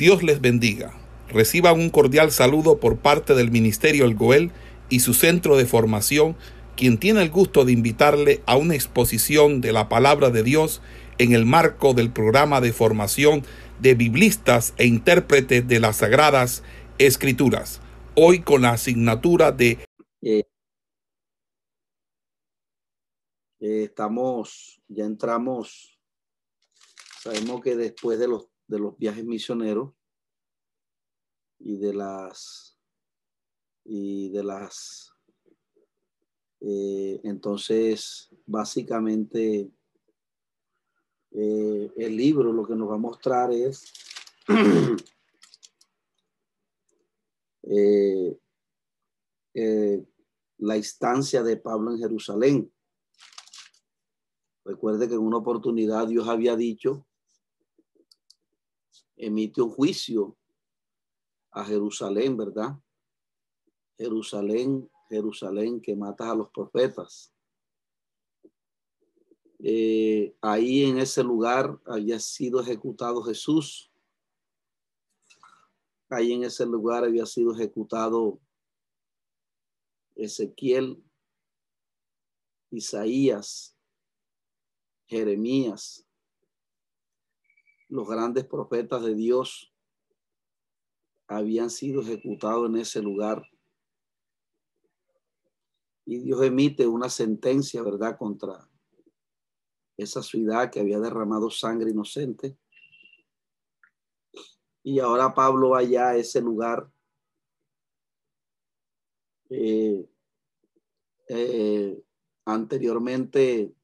Dios les bendiga. Reciban un cordial saludo por parte del Ministerio El Goel y su centro de formación, quien tiene el gusto de invitarle a una exposición de la palabra de Dios en el marco del programa de formación de biblistas e intérpretes de las Sagradas Escrituras, hoy con la asignatura de... Eh, eh, estamos, ya entramos, sabemos que después de los, de los viajes misioneros y de las, y de las, eh, entonces básicamente el libro lo que nos va a mostrar es la instancia de Pablo en Jerusalén. Recuerde que en una oportunidad Dios había dicho, emite un juicio a Jerusalén, ¿verdad? Jerusalén, Jerusalén, que matas a los profetas. Eh, ahí en ese lugar había sido ejecutado Jesús. Ahí en ese lugar había sido ejecutado Ezequiel, Isaías, Jeremías, los grandes profetas de Dios habían sido ejecutados en ese lugar. Y Dios emite una sentencia, ¿verdad?, contra esa ciudad que había derramado sangre inocente. Y ahora Pablo va allá a ese lugar eh, eh, anteriormente,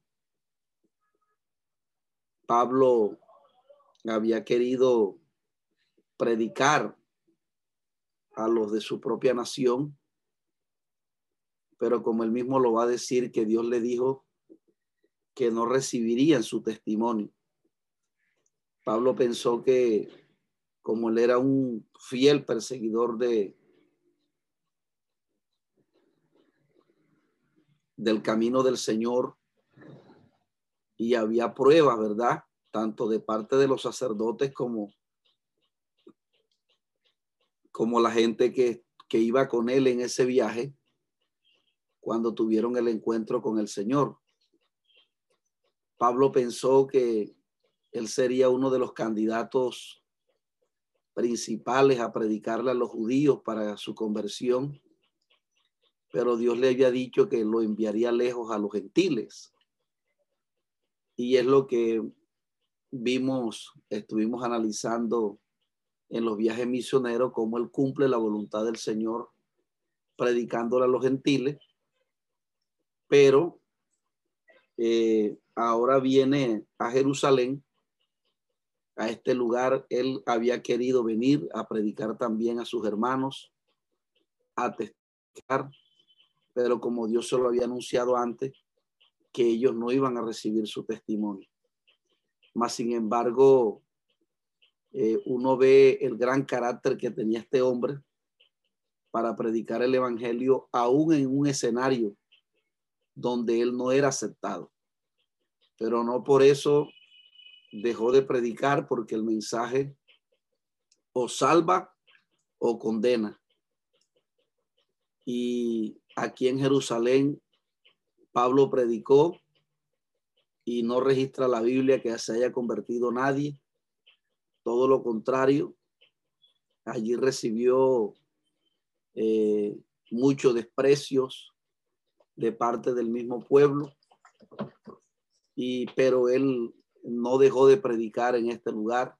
Pablo había querido predicar a los de su propia nación, pero como él mismo lo va a decir, que Dios le dijo que no recibirían su testimonio. Pablo pensó que como él era un fiel perseguidor de, del camino del Señor y había pruebas, ¿verdad? Tanto de parte de los sacerdotes como, como la gente que, que iba con él en ese viaje cuando tuvieron el encuentro con el Señor. Pablo pensó que él sería uno de los candidatos principales a predicarle a los judíos para su conversión pero Dios le había dicho que lo enviaría lejos a los gentiles. Y es lo que vimos, estuvimos analizando en los viajes misioneros, cómo él cumple la voluntad del Señor predicándole a los gentiles, pero eh, ahora viene a Jerusalén, a este lugar, él había querido venir a predicar también a sus hermanos, a testificar pero como Dios se lo había anunciado antes, que ellos no iban a recibir su testimonio. Más sin embargo, eh, uno ve el gran carácter que tenía este hombre para predicar el Evangelio aún en un escenario donde él no era aceptado. Pero no por eso dejó de predicar porque el mensaje o salva o condena. Y aquí en Jerusalén, Pablo predicó y no registra la Biblia que se haya convertido nadie. Todo lo contrario, allí recibió eh, muchos desprecios de parte del mismo pueblo, y, pero él no dejó de predicar en este lugar.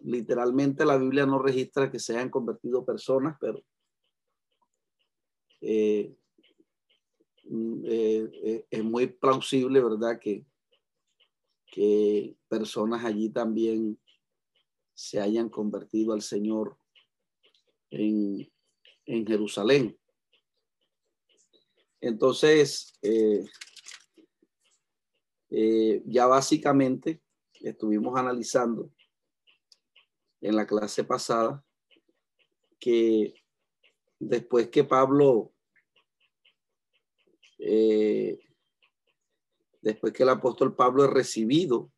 Literalmente la Biblia no registra que se hayan convertido personas, pero eh, eh, eh, es muy plausible, ¿verdad? Que, que personas allí también se hayan convertido al Señor en, en Jerusalén. Entonces, ya básicamente estuvimos analizando en la clase pasada que después que Pablo eh, después que el apóstol Pablo es recibido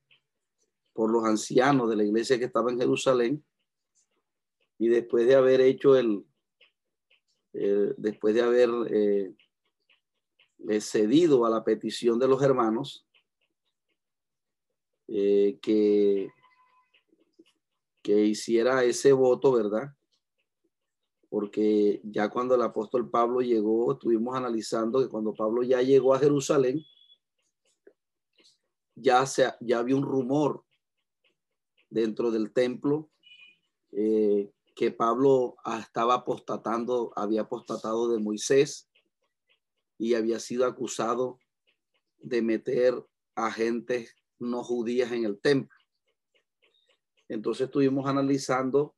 por los ancianos de la iglesia que estaba en Jerusalén, Y después de haber hecho el, después de haber eh, cedido a la petición de los hermanos, eh, que, que hiciera ese voto, ¿verdad? Porque ya cuando el apóstol Pablo llegó, estuvimos analizando que cuando Pablo ya llegó a Jerusalén, ya, se, ya había un rumor dentro del templo eh, que Pablo estaba apostatando, había apostatado de Moisés y había sido acusado de meter a gente no judías en el templo. Entonces estuvimos analizando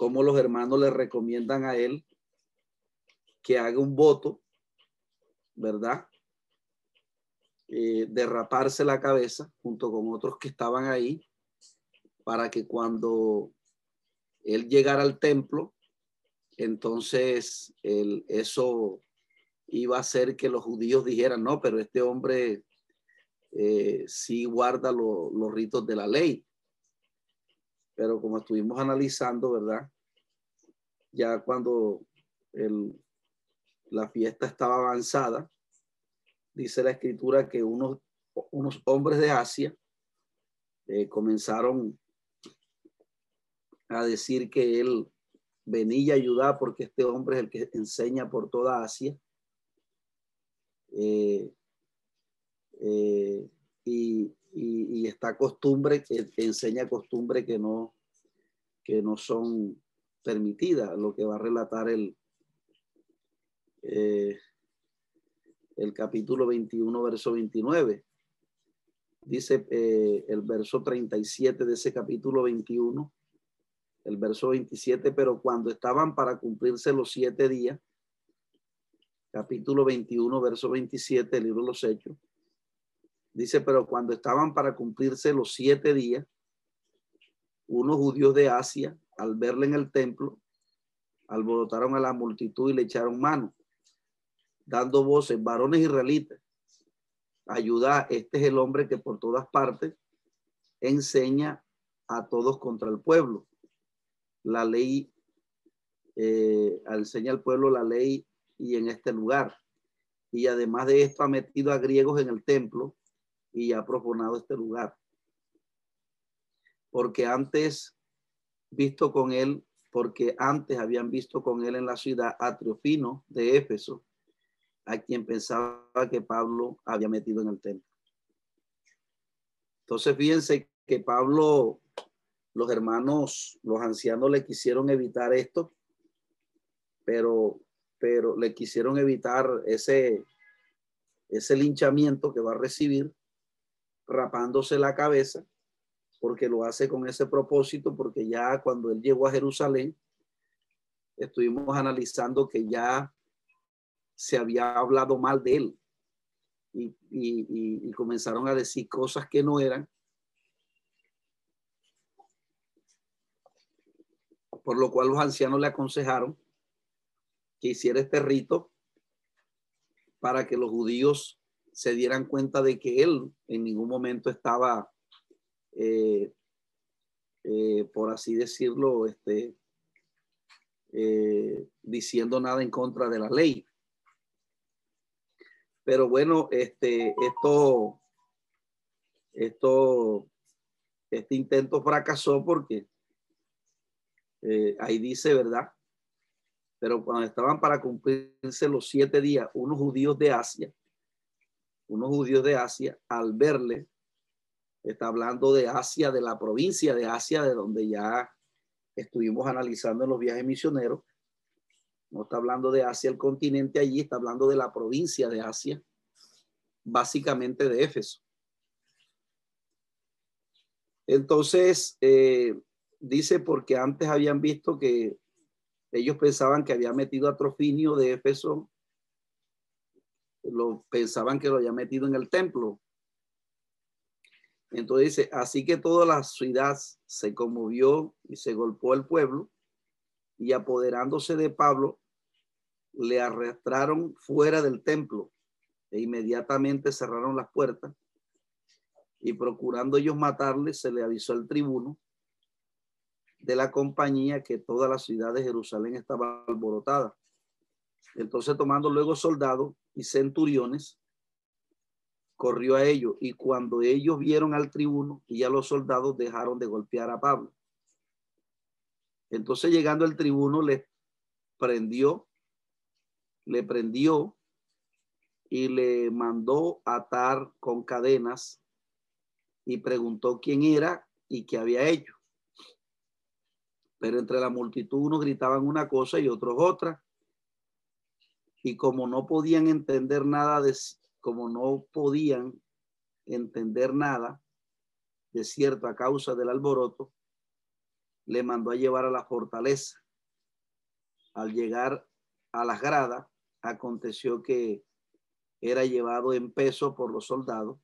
cómo los hermanos le recomiendan a él que haga un voto, ¿verdad? Eh, derraparse la cabeza junto con otros que estaban ahí para que cuando él llegara al templo, entonces eso iba a hacer que los judíos dijeran, no, pero este hombre eh, sí guarda los ritos de la ley. Pero como estuvimos analizando, ¿verdad? Ya cuando la fiesta estaba avanzada, dice la escritura que unos, unos hombres de Asia eh, comenzaron a decir que él venía a ayudar porque este hombre es el que enseña por toda Asia. Eh, eh, y, y, esta costumbre que enseña costumbre que no, que no son permitidas, lo que va a relatar el, eh, el capítulo 21, verso 29. Dice el verso 37 de ese capítulo 21 el verso 27, pero cuando estaban para cumplirse los siete días, capítulo 21, verso 27, el libro de los Hechos, dice, pero cuando estaban para cumplirse los siete días, unos judíos de Asia, al verle en el templo, alborotaron a la multitud y le echaron mano, dando voces, varones israelitas, ayuda, este es el hombre que por todas partes enseña a todos contra el pueblo la ley, eh, enseña al pueblo la ley y en este lugar. Y además de esto ha metido a griegos en el templo y ha profanado este lugar. Porque antes visto con él, porque antes habían visto con él en la ciudad a Triofino de Éfeso, a quien pensaba que Pablo había metido en el templo. Entonces fíjense que Pablo los hermanos, los ancianos le quisieron evitar esto, pero, pero le quisieron evitar ese, ese linchamiento que va a recibir rapándose la cabeza, porque lo hace con ese propósito, porque ya cuando él llegó a Jerusalén, estuvimos analizando que ya se había hablado mal de él y, y comenzaron a decir cosas que no eran. Por lo cual los ancianos le aconsejaron que hiciera este rito para que los judíos se dieran cuenta de que él en ningún momento estaba, eh, eh, por así decirlo, este, eh, diciendo nada en contra de la ley. Pero bueno, este, esto, esto, este intento fracasó porque ahí dice, ¿verdad? Pero cuando estaban para cumplirse los siete días, unos judíos de Asia, unos judíos de Asia, al verle, está hablando de Asia, de la provincia de Asia, de donde ya estuvimos analizando en los viajes misioneros. No está hablando de Asia, el continente allí, está hablando de la provincia de Asia, básicamente de Éfeso. Entonces, eh, dice porque antes habían visto que ellos pensaban que había metido a Trofinio de Éfeso, lo pensaban que lo había metido en el templo. Entonces dice, así que toda la ciudad se conmovió y se golpeó el pueblo y apoderándose de Pablo, le arrastraron fuera del templo e inmediatamente cerraron las puertas y procurando ellos matarle, se le avisó al tribuno de la compañía que toda la ciudad de Jerusalén estaba alborotada. Entonces, tomando luego soldados y centuriones, corrió a ellos y cuando ellos vieron al tribuno y a los soldados dejaron de golpear a Pablo. Entonces llegando el tribuno le prendió, le prendió y le mandó atar con cadenas y preguntó quién era y qué había hecho. Pero entre la multitud unos gritaban una cosa y otros otra. Y como no podían entender nada de, como no podían entender nada de cierto a causa del alboroto, le mandó a llevar a la fortaleza. Al llegar a las gradas, aconteció que era llevado en peso por los soldados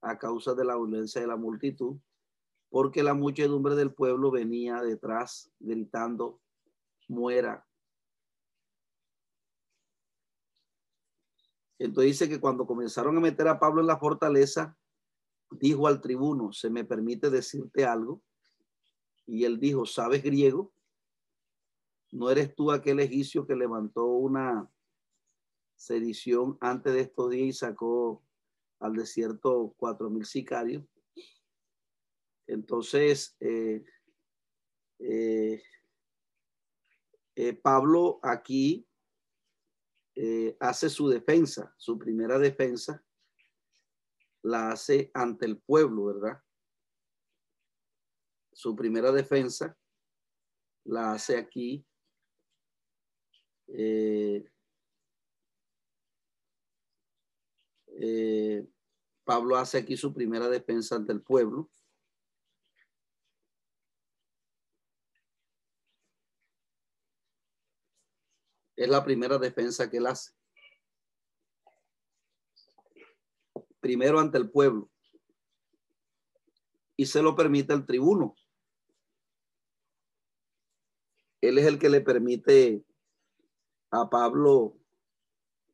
a causa de la violencia de la multitud, porque la muchedumbre del pueblo venía detrás gritando, muera, Entonces dice que cuando comenzaron a meter a Pablo en la fortaleza, dijo al tribuno, ¿se me permite decirte algo? Y él dijo, ¿sabes griego? ¿No eres tú aquel egipcio que levantó una sedición antes de estos días y sacó al desierto cuatro mil sicarios? Entonces, eh, eh, eh, Pablo aquí eh, hace su defensa, su primera defensa, la hace ante el pueblo, ¿verdad? Su primera defensa la hace aquí. Eh, eh, Pablo hace aquí su primera defensa ante el pueblo. Es la primera defensa que él hace. Primero ante el pueblo. Y se lo permite el tribuno. Él es el que le permite a Pablo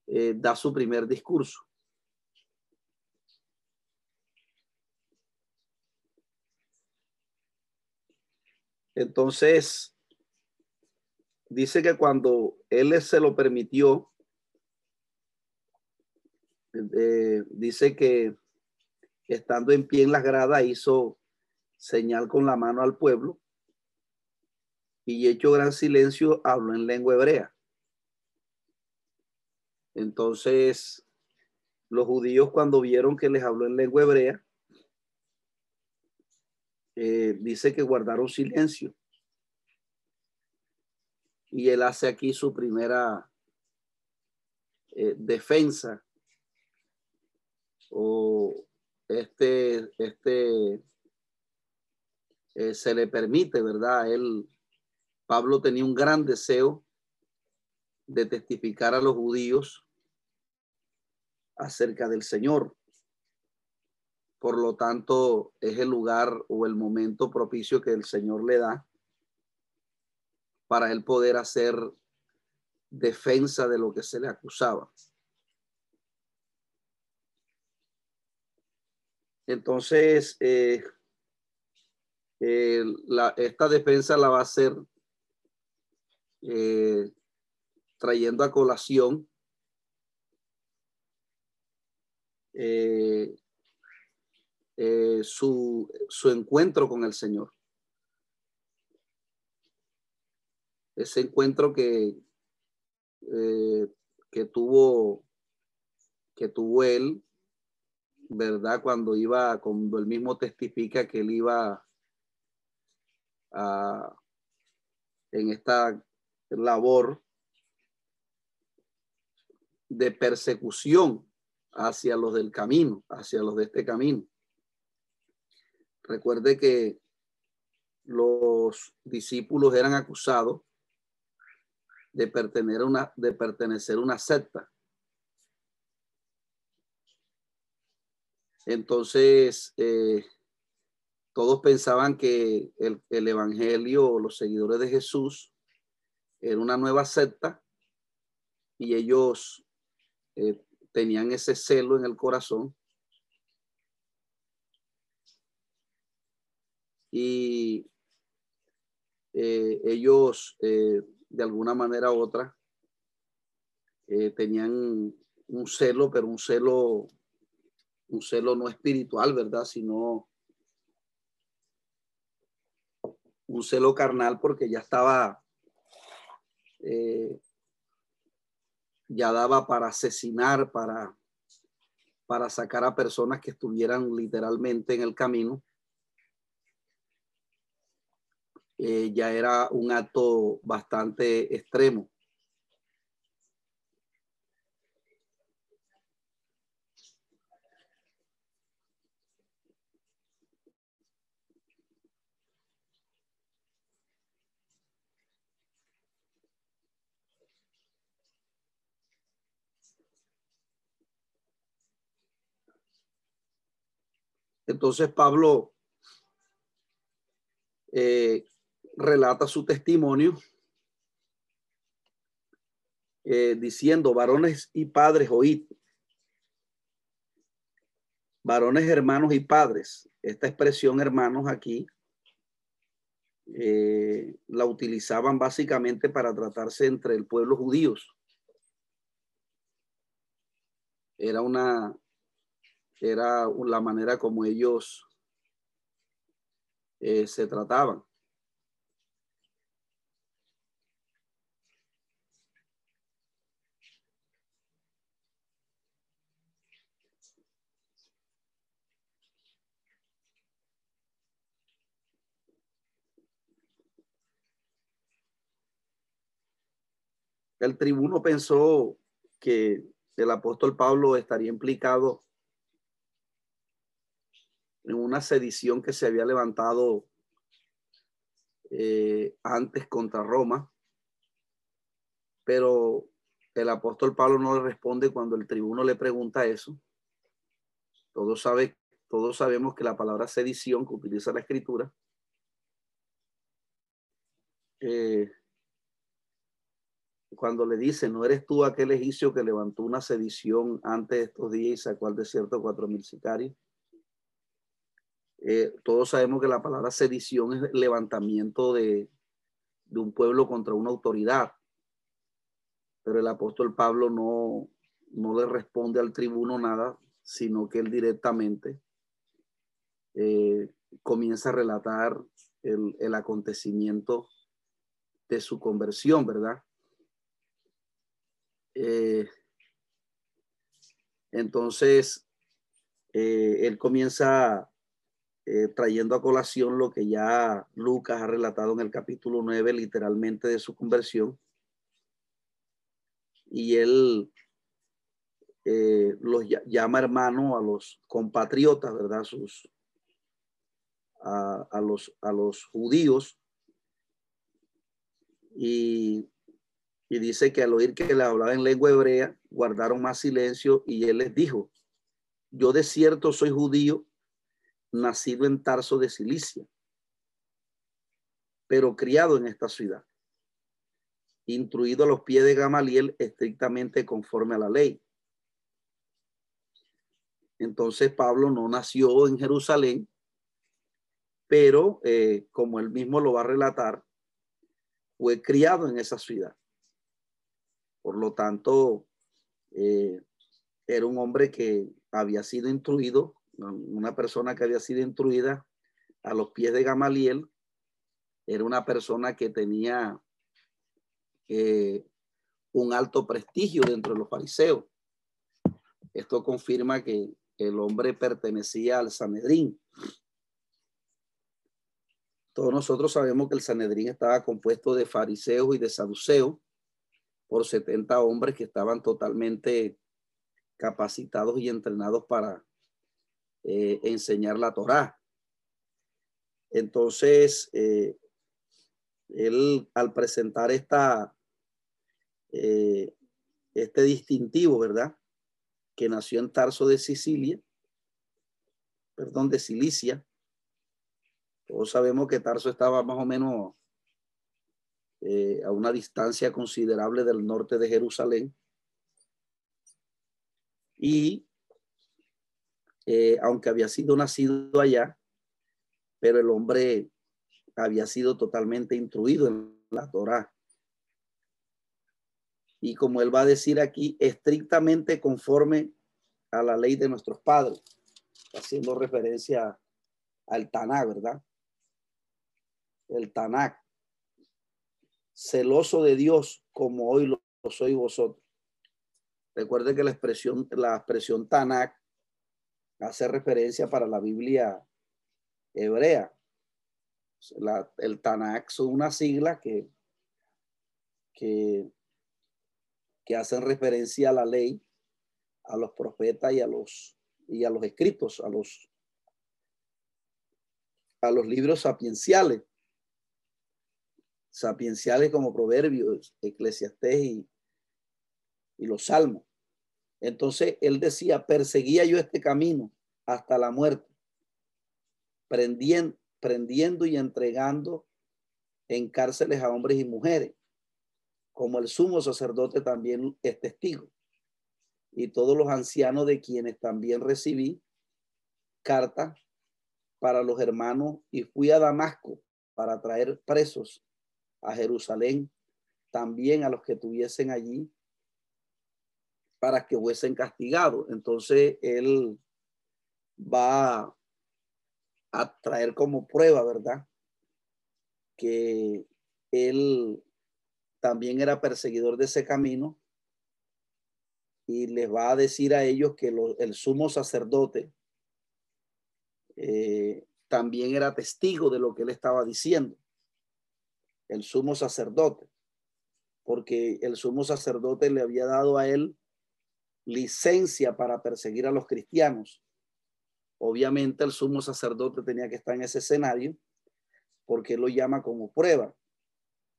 eh, dar su primer discurso. Entonces, dice que cuando él se lo permitió, eh, dice que estando en pie en las gradas hizo señal con la mano al pueblo y hecho gran silencio habló en lengua hebrea. Entonces, los judíos cuando vieron que les habló en lengua hebrea, eh, dice que guardaron silencio y él hace aquí su primera eh, defensa o este, este eh, se le permite, ¿verdad? Él, Pablo tenía un gran deseo de testificar a los judíos acerca del Señor. Por lo tanto, es el lugar o el momento propicio que el Señor le da para él poder hacer defensa de lo que se le acusaba. Entonces, eh, eh, esta defensa la va a hacer eh, trayendo a colación su, su encuentro con el Señor. Ese encuentro que, eh, que tuvo que tuvo él, ¿verdad? Cuando iba, cuando él mismo testifica que él iba a, en esta labor de persecución hacia los del camino, hacia los de este camino. Recuerde que los discípulos eran acusados de pertenecer a una, de pertenecer una secta. Entonces, eh, todos pensaban que el, el, Evangelio o los seguidores de Jesús era una nueva secta y ellos eh, tenían ese celo en el corazón. Y eh, ellos de alguna manera u otra eh, tenían un celo, pero un celo, un celo no espiritual, ¿verdad? Sino un celo carnal porque ya estaba, ya daba para asesinar, para, para sacar a personas que estuvieran literalmente en el camino. Eh, ya era un acto bastante extremo. Entonces Pablo eh, relata su testimonio eh, diciendo, varones y padres, oíd. Varones, hermanos y padres. Esta expresión hermanos aquí eh, la utilizaban básicamente para tratarse entre el pueblo judíos. Era una, era la manera como ellos eh, se trataban. El tribuno pensó que el apóstol Pablo estaría implicado en una sedición que se había levantado eh, antes contra Roma, pero el apóstol Pablo no le responde cuando el tribuno le pregunta eso. Todos, sabe, todos sabemos que la palabra sedición que utiliza la escritura eh, cuando le dice, no eres tú aquel egipcio que levantó una sedición antes de estos días y sacó al desierto cuatro mil sicarios. Eh, todos sabemos que la palabra sedición es levantamiento de, de un pueblo contra una autoridad. Pero el apóstol Pablo no, no le responde al tribuno nada, sino que él directamente eh, comienza a relatar el, el, acontecimiento de su conversión, ¿verdad? Eh, entonces, él comienza eh, trayendo a colación lo que ya Lucas ha relatado en el capítulo 9, literalmente de su conversión. Y él eh, los llama hermano a los compatriotas, ¿verdad? Sus, a, a, los, a los judíos. Y, y dice que al oír que le hablaba en lengua hebrea, guardaron más silencio y él les dijo, yo de cierto soy judío nacido en Tarso de Cilicia, pero criado en esta ciudad, instruido a los pies de Gamaliel estrictamente conforme a la ley. Entonces Pablo no nació en Jerusalén, pero eh, como él mismo lo va a relatar, fue criado en esa ciudad. Por lo tanto, eh, era un hombre que había sido instruido una persona que había sido instruida a los pies de Gamaliel, era una persona que tenía eh, un alto prestigio dentro de los fariseos. Esto confirma que el hombre pertenecía al Sanedrín. Todos nosotros sabemos que el Sanedrín estaba compuesto de fariseos y de saduceos por 70 hombres que estaban totalmente capacitados y entrenados para eh, enseñar la Torá. Entonces, eh, él al presentar esta, eh, este distintivo, ¿verdad? Que nació en Tarso de Sicilia, perdón, de Cilicia. Todos sabemos que Tarso estaba más o menos a una distancia considerable del norte de Jerusalén. Y eh, aunque había sido nacido allá, pero el hombre había sido totalmente instruido en la Torá. Y como él va a decir aquí, estrictamente conforme a la ley de nuestros padres, haciendo referencia al Tanakh, ¿verdad? El Tanakh, celoso de Dios como hoy lo, soy vosotros. Recuerde que la expresión, la expresión Tanakh hace referencia para la Biblia hebrea. el Tanakh son una sigla que, que, que hacen referencia a la ley, a los profetas y a los, y a los escritos, a los, a los libros sapienciales. Sapienciales como Proverbios, Eclesiastés y, y los Salmos. Entonces él decía, perseguía yo este camino hasta la muerte, prendiendo, prendiendo y entregando en cárceles a hombres y mujeres, como el sumo sacerdote también es testigo, y todos los ancianos de quienes también recibí carta para los hermanos y fui a Damasco para traer presos a Jerusalén, también a los que tuviesen allí para que fuesen castigados. Entonces él va a traer como prueba, ¿verdad? Que él también era perseguidor de ese camino y les va a decir a ellos que el sumo sacerdote eh, también era testigo de lo que él estaba diciendo, el sumo sacerdote, porque el sumo sacerdote le había dado a él licencia para perseguir a los cristianos. Obviamente el sumo sacerdote tenía que estar en ese escenario porque él lo llama como prueba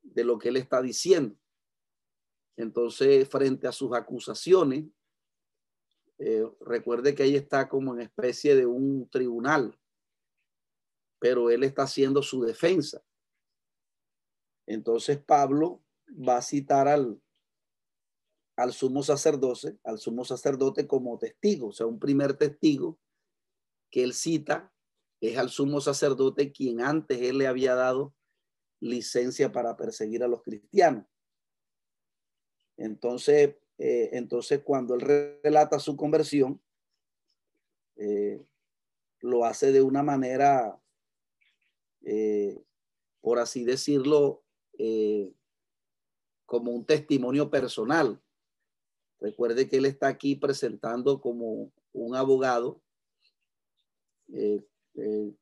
de lo que él está diciendo. Entonces, frente a sus acusaciones, eh, recuerde que ahí está como en especie de un tribunal, pero él está haciendo su defensa. Entonces Pablo va a citar al, al sumo sacerdote, al sumo sacerdote como testigo, o sea, un primer testigo que él cita es al sumo sacerdote quien antes él le había dado licencia para perseguir a los cristianos. Entonces, eh, entonces cuando él relata su conversión, eh, lo hace de una manera, eh, por así decirlo, como un testimonio personal. Recuerde que él está aquí presentando como un abogado,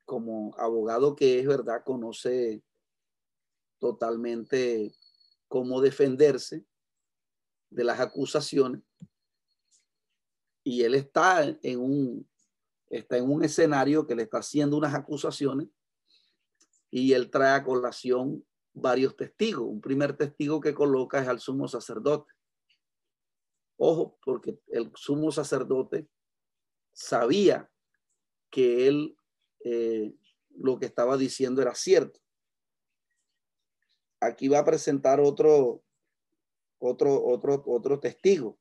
como abogado que es verdad, conoce totalmente cómo defenderse de las acusaciones y él está en un está en un escenario que le está haciendo unas acusaciones y él trae a colación varios testigos. Un primer testigo que coloca es al sumo sacerdote. Ojo, porque el sumo sacerdote sabía que él eh, lo que estaba diciendo era cierto. Aquí va a presentar otro, otro, otro, otro testigo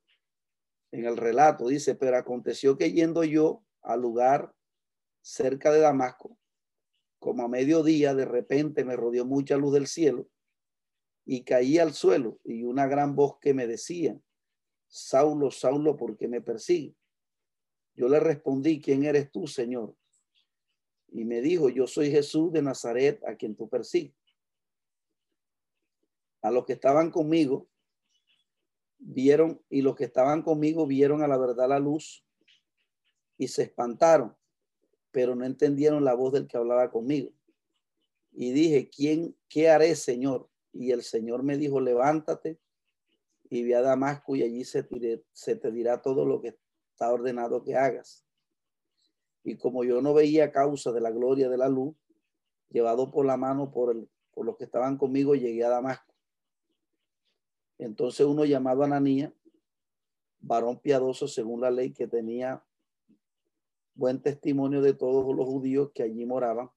en el relato. Dice, pero aconteció que yendo yo al lugar cerca de Damasco, como a mediodía, de repente me rodeó mucha luz del cielo y caí al suelo y una gran voz que me decía, Saulo, Saulo, ¿por qué me persigue? Yo le respondí, ¿quién eres tú, Señor? Y me dijo, yo soy Jesús de Nazaret, a quien tú persigues. A los que estaban conmigo, vieron y los que estaban conmigo vieron a la verdad la luz y se espantaron, pero no entendieron la voz del que hablaba conmigo. Y dije, ¿quién, qué haré, Señor? Y el Señor me dijo, levántate y ve a Damasco y allí se, te dirá todo lo que está ordenado que hagas. Y como yo no veía causa de la gloria de la luz, llevado por la mano por, el, por los que estaban conmigo, llegué a Damasco. Entonces uno llamado Ananía, varón piadoso según la ley que tenía buen testimonio de todos los judíos que allí moraban,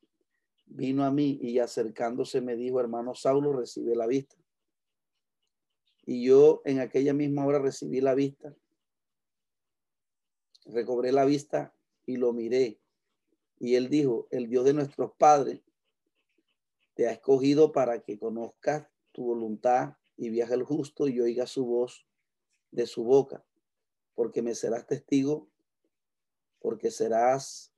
vino a mí y acercándose me dijo, hermano Saulo, recibe la vista. Y yo en aquella misma hora recibí la vista, recobré la vista y lo miré. Y él dijo, el Dios de nuestros padres te ha escogido para que conozcas tu voluntad y viaje el justo y oiga su voz de su boca, porque me serás testigo, porque serás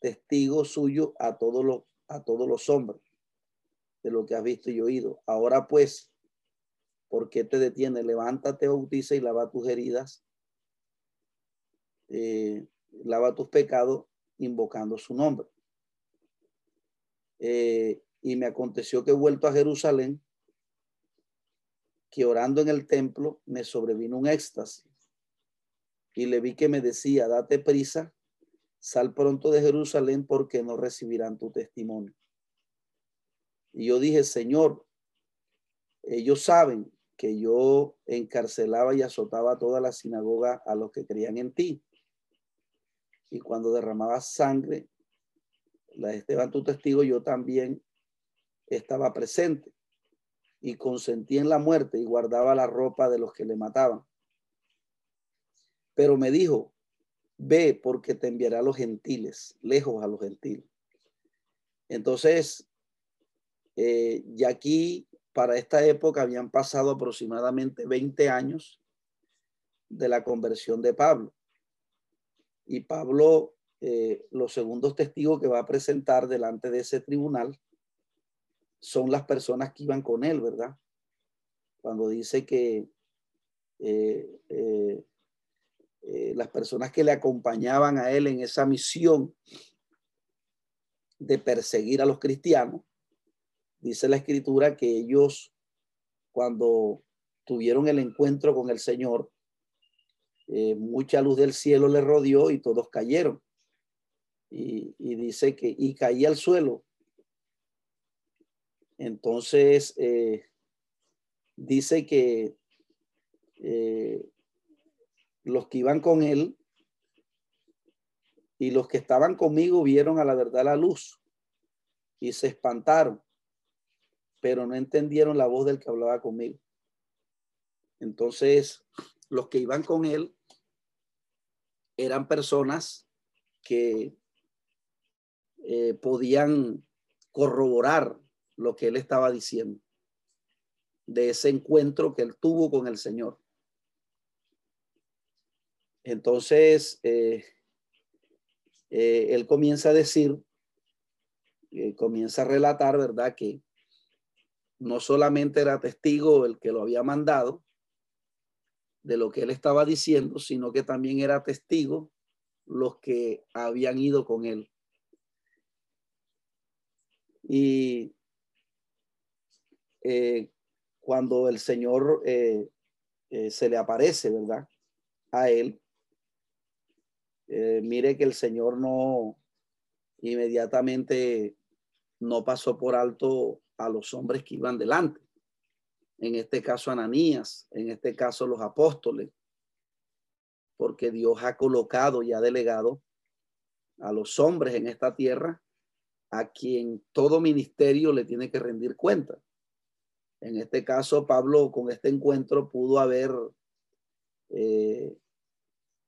testigo suyo a todos los a todos los hombres de lo que has visto y oído. Ahora pues, ¿por qué te detiene? Levántate, bautiza y lava tus heridas, eh, lava tus pecados invocando su nombre. Eh, y me aconteció que he vuelto a Jerusalén, que orando en el templo me sobrevino un éxtasis. Y le vi que me decía, date prisa, sal pronto de Jerusalén porque no recibirán tu testimonio. Y yo dije, Señor, ellos saben que yo encarcelaba y azotaba toda la sinagoga a los que creían en ti. Y cuando derramaba sangre, la de Esteban tu testigo, yo también estaba presente y consentí en la muerte y guardaba la ropa de los que le mataban. Pero me dijo, ve porque te enviará a los gentiles, lejos a los gentiles. Entonces, eh, y aquí para esta época habían pasado aproximadamente 20 años de la conversión de Pablo. Y Pablo, eh, los segundos testigos que va a presentar delante de ese tribunal, son las personas que iban con él, ¿verdad? Cuando dice que eh, eh, eh, las personas que le acompañaban a él en esa misión de perseguir a los cristianos, dice la escritura que ellos cuando tuvieron el encuentro con el Señor, mucha luz del cielo le rodeó y todos cayeron. Y, dice que, y caía al suelo entonces, eh, dice que eh, los que iban con él y los que estaban conmigo vieron a la verdad la luz y se espantaron, pero no entendieron la voz del que hablaba conmigo. Entonces, los que iban con él eran personas que eh, podían corroborar lo que él estaba diciendo, de ese encuentro que él tuvo con el Señor. Entonces, eh, eh, él comienza a decir, eh, comienza a relatar, ¿verdad? Que no solamente era testigo el que lo había mandado de lo que él estaba diciendo, sino que también era testigo los que habían ido con él. Y cuando el Señor eh, se le aparece, ¿verdad? A él, mire que el Señor no inmediatamente no pasó por alto a los hombres que iban delante. En este caso Ananías, en este caso los apóstoles, porque Dios ha colocado y ha delegado a los hombres en esta tierra a quien todo ministerio le tiene que rendir cuenta. En este caso, Pablo con este encuentro pudo haber eh,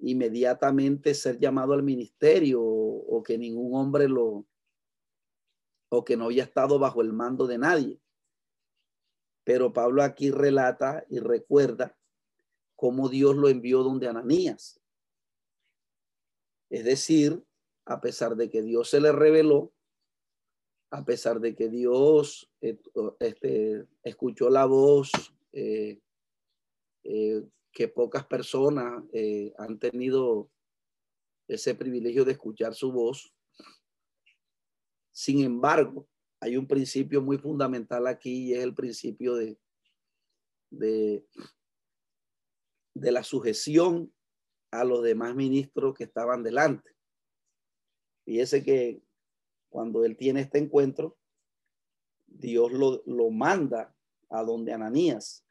inmediatamente ser llamado al ministerio o, que ningún hombre lo, o que no había estado bajo el mando de nadie. Pero Pablo aquí relata y recuerda cómo Dios lo envió donde Ananías. Es decir, a pesar de que Dios se le reveló, a pesar de que Dios eh, este, escuchó la voz eh, eh, que pocas personas han tenido ese privilegio de escuchar su voz. Sin embargo, hay un principio muy fundamental aquí y es el principio de, de, la sujeción a los demás ministros que estaban delante. Fíjese que cuando él tiene este encuentro, Dios lo, manda a donde Ananías.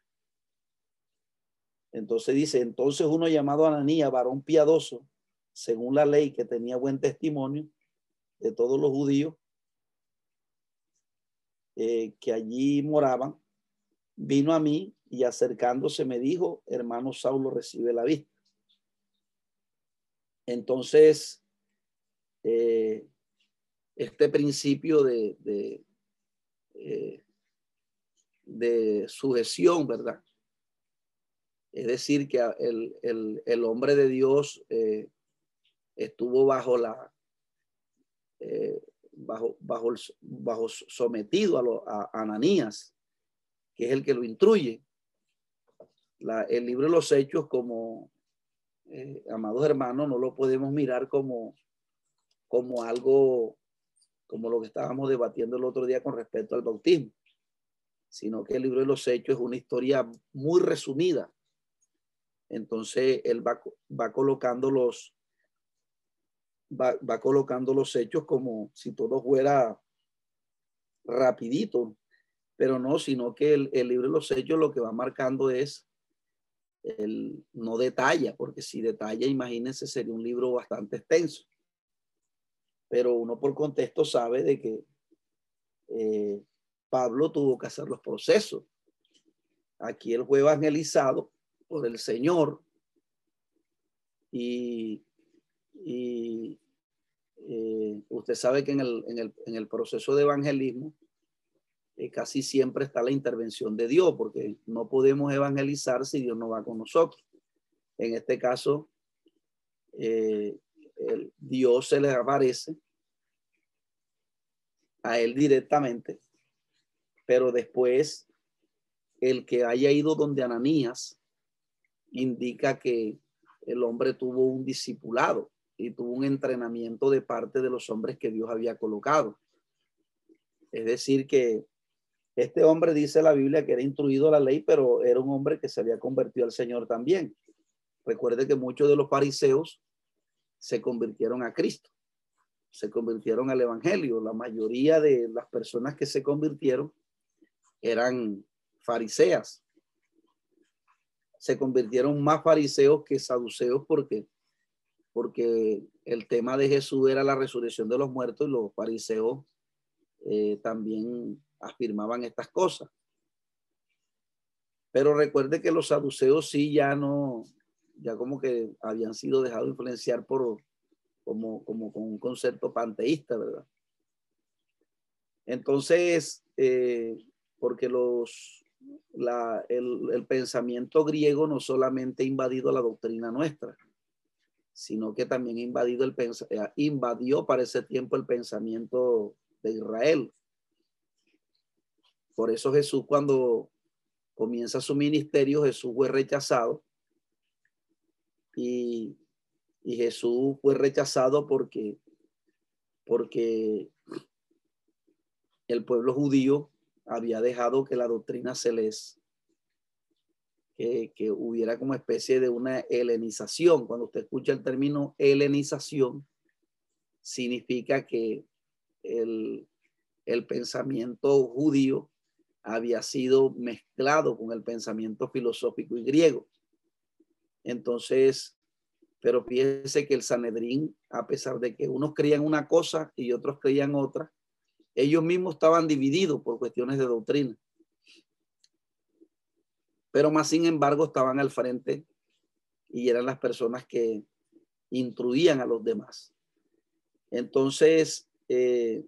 Entonces dice, entonces uno llamado Ananías, varón piadoso, según la ley que tenía buen testimonio de todos los judíos eh, que allí moraban, vino a mí y acercándose me dijo, hermano Saulo recibe la vista. Entonces, eh, este principio de, eh, de sujeción, ¿verdad? Es decir, que el, hombre de Dios eh, estuvo bajo la, eh, bajo, bajo, bajo sometido a, a, Ananías, que es el que lo instruye. el libro de los hechos, como eh, amados hermanos, no lo podemos mirar como, como algo, como lo que estábamos debatiendo el otro día con respecto al bautismo, sino que el libro de los hechos es una historia muy resumida. Entonces, él va, va colocando los, va, colocando los hechos como si todo fuera rapidito, pero no, sino que el, el, libro de los hechos lo que va marcando es, el, no detalla, porque si detalla, imagínense, sería un libro bastante extenso. Pero uno por contexto sabe de que eh, Pablo tuvo que hacer los procesos. Aquí él fue evangelizado por el Señor y, eh, usted sabe que en el, proceso de evangelismo eh, casi siempre está la intervención de Dios, porque no podemos evangelizar si Dios no va con nosotros. En este caso, eh, Dios se le aparece a él directamente, pero después el que haya ido donde Ananías indica que el hombre tuvo un discipulado y tuvo un entrenamiento de parte de los hombres que Dios había colocado. Es decir, que este hombre dice la Biblia que era instruido a la ley, pero era un hombre que se había convertido al Señor también. Recuerde que muchos de los fariseos se convirtieron a Cristo, se convirtieron al Evangelio. La mayoría de las personas que se convirtieron eran fariseas. Se convirtieron más fariseos que saduceos porque porque el tema de Jesús era la resurrección de los muertos y los fariseos eh, también afirmaban estas cosas. Pero recuerde que los saduceos sí ya no, ya como que habían sido dejados influenciar por, como, como con un concepto panteísta, ¿verdad? Entonces, eh, porque los, la, el, pensamiento griego no solamente ha invadido la doctrina nuestra, sino que también invadido el eh, invadió para ese tiempo el pensamiento de Israel. Por eso Jesús cuando comienza su ministerio, Jesús fue rechazado y, y Jesús fue rechazado porque, porque el pueblo judío había dejado que la doctrina se les que, hubiera como especie de una helenización. Cuando usted escucha el término helenización, significa que el, el pensamiento judío había sido mezclado con el pensamiento filosófico y griego. Entonces, pero fíjese que el Sanedrín, a pesar de que unos creían una cosa y otros creían otra, ellos mismos estaban divididos por cuestiones de doctrina pero más sin embargo estaban al frente y eran las personas que instruían a los demás. Entonces, eh,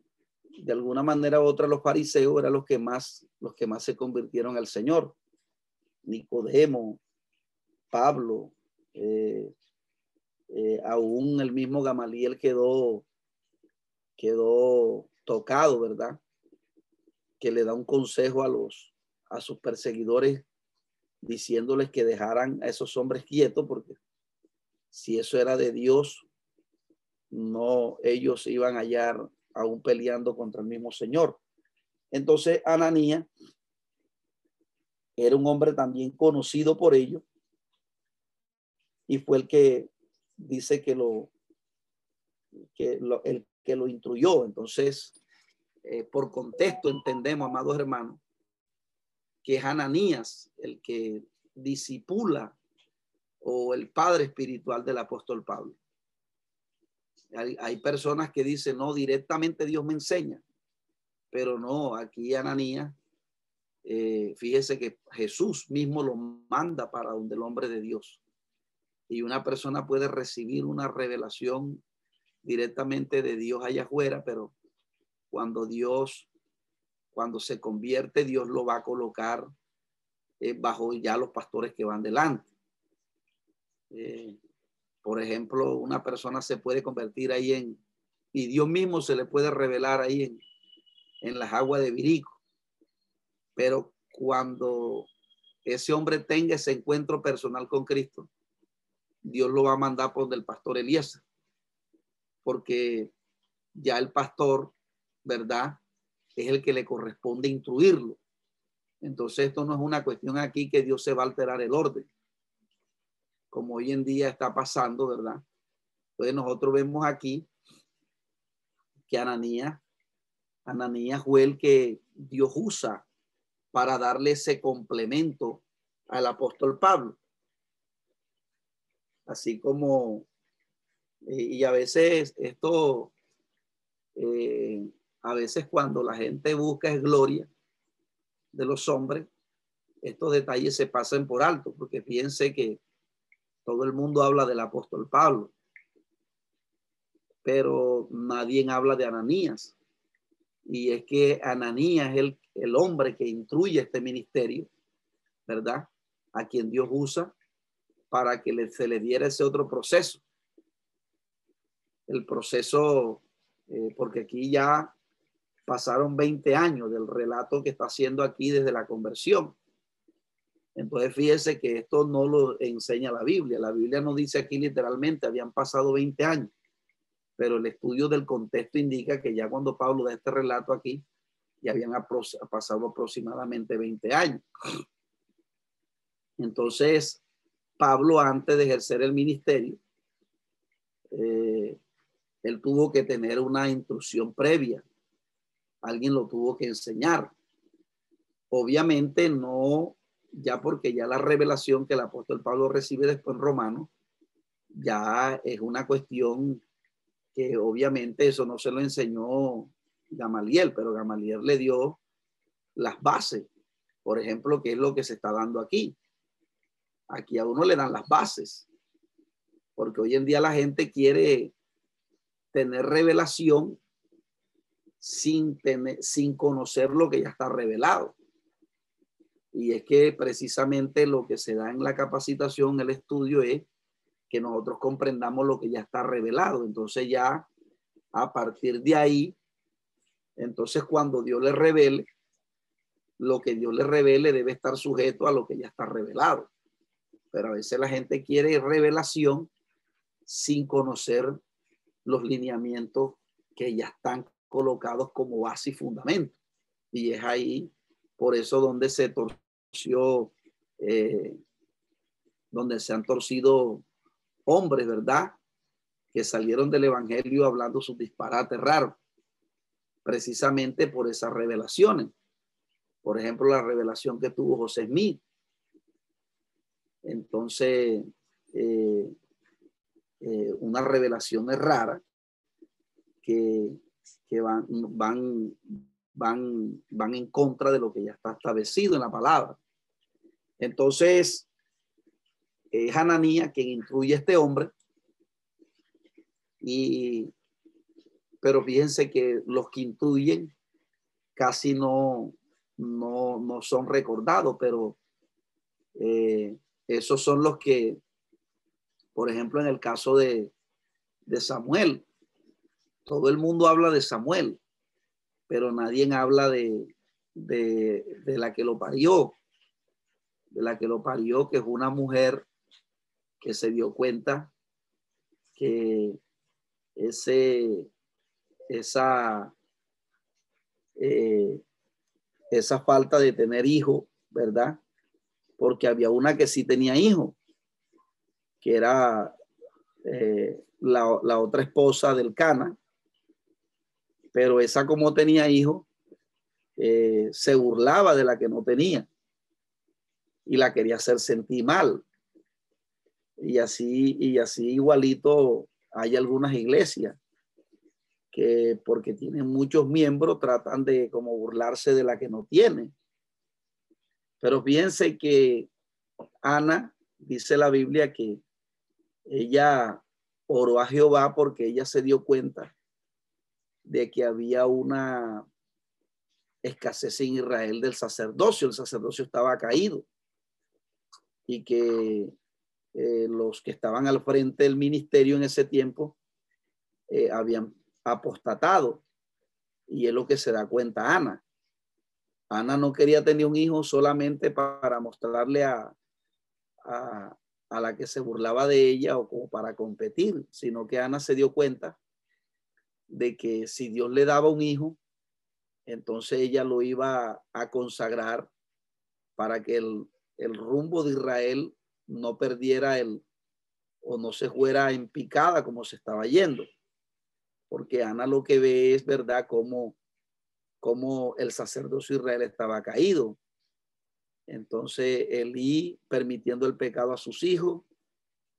de alguna manera u otra, los fariseos eran los que más, los que más se convirtieron al Señor. Nicodemo, Pablo, eh, eh, aún el mismo Gamaliel quedó, quedó tocado, ¿verdad? Que le da un consejo a los, a sus perseguidores diciéndoles que dejaran a esos hombres quietos porque si eso era de Dios, no ellos iban a hallar aún peleando contra el mismo Señor. Entonces Ananía era un hombre también conocido por ellos y fue el que dice que lo que lo, el que lo instruyó. Entonces, eh, por contexto entendemos, amados hermanos, que es Ananías el que disipula o el padre espiritual del apóstol Pablo. Hay, personas que dicen, no, directamente Dios me enseña, pero no, aquí Ananías, eh, fíjese que Jesús mismo lo manda para donde el hombre de Dios. Y una persona puede recibir una revelación directamente de Dios allá afuera, pero cuando Dios cuando se convierte, Dios lo va a colocar eh, bajo ya los pastores que van delante. Eh, por ejemplo, una persona se puede convertir ahí en, y Dios mismo se le puede revelar ahí en, en las aguas de Virico. Pero cuando ese hombre tenga ese encuentro personal con Cristo, Dios lo va a mandar por del pastor Eliezer, porque ya el pastor, ¿verdad? Es el que le corresponde instruirlo. Entonces esto no es una cuestión aquí que Dios se va a alterar el orden, como hoy en día está pasando, ¿verdad? Entonces nosotros vemos aquí que Ananías, Ananías fue el que Dios usa para darle ese complemento al apóstol Pablo. Así como, y a veces esto, eh, a veces cuando la gente busca es gloria de los hombres, estos detalles se pasan por alto, porque piense que todo el mundo habla del apóstol Pablo, pero nadie habla de Ananías. Y es que Ananías es el, el hombre que instruye este ministerio, ¿verdad? A quien Dios usa para que se le diera ese otro proceso. El proceso, eh, porque aquí ya pasaron 20 años del relato que está haciendo aquí desde la conversión. Entonces fíjese que esto no lo enseña la Biblia. La Biblia no dice aquí literalmente, habían pasado 20 años, pero el estudio del contexto indica que ya cuando Pablo da este relato aquí, ya habían pasado aproximadamente 20 años. Entonces, Pablo, antes de ejercer el ministerio, eh, él tuvo que tener una instrucción previa alguien lo tuvo que enseñar. Obviamente no, ya porque ya la revelación que el apóstol Pablo recibe después en Romano, ya es una cuestión que obviamente eso no se lo enseñó Gamaliel, pero Gamaliel le dio las bases. Por ejemplo, que es lo que se está dando aquí. Aquí a uno le dan las bases, porque hoy en día la gente quiere tener revelación sin, tener, sin conocer lo que ya está revelado. Y es que precisamente lo que se da en la capacitación, el estudio, es que nosotros comprendamos lo que ya está revelado. Entonces ya a partir de ahí, entonces cuando Dios le revele, lo que Dios le revele debe estar sujeto a lo que ya está revelado. Pero a veces la gente quiere revelación sin conocer los lineamientos que ya están colocados como base y fundamento. Y es ahí, por eso, donde se torció, eh, donde se han torcido hombres, ¿verdad? Que salieron del Evangelio hablando sus disparates raros, precisamente por esas revelaciones. Por ejemplo, la revelación que tuvo José Smith. Entonces, eh, eh, una revelación rara que que van, van, van, van en contra de lo que ya está establecido en la palabra. Entonces, es Hananía quien incluye a este hombre. Y, pero fíjense que los que intuyen casi no, no, no son recordados, pero eh, esos son los que, por ejemplo, en el caso de, de Samuel, todo el mundo habla de Samuel, pero nadie habla de, de, la que lo parió, de la que lo parió, que es una mujer que se dio cuenta que ese, esa, eh, esa falta de tener hijo, ¿verdad? Porque había una que sí tenía hijo, que era eh, la, la, otra esposa del Cana, pero esa como tenía hijo, eh, se burlaba de la que no tenía y la quería hacer sentir mal. Y así, y así igualito hay algunas iglesias que porque tienen muchos miembros tratan de como burlarse de la que no tiene. Pero piense que Ana, dice la Biblia que ella oró a Jehová porque ella se dio cuenta de que había una, escasez en Israel del sacerdocio. El sacerdocio estaba caído y que eh, los que estaban al frente del ministerio en ese tiempo eh, habían apostatado. Y es lo que se da cuenta Ana. Ana no quería tener un hijo solamente para mostrarle a, a, a la que se burlaba de ella o como para competir, sino que Ana se dio cuenta de que si Dios le daba un hijo, entonces ella lo iba a consagrar para que el, el rumbo de Israel no perdiera el o no se fuera en picada como se estaba yendo. Porque Ana lo que ve es verdad como, como el sacerdocio Israel estaba caído. Entonces Elí permitiendo el pecado a sus hijos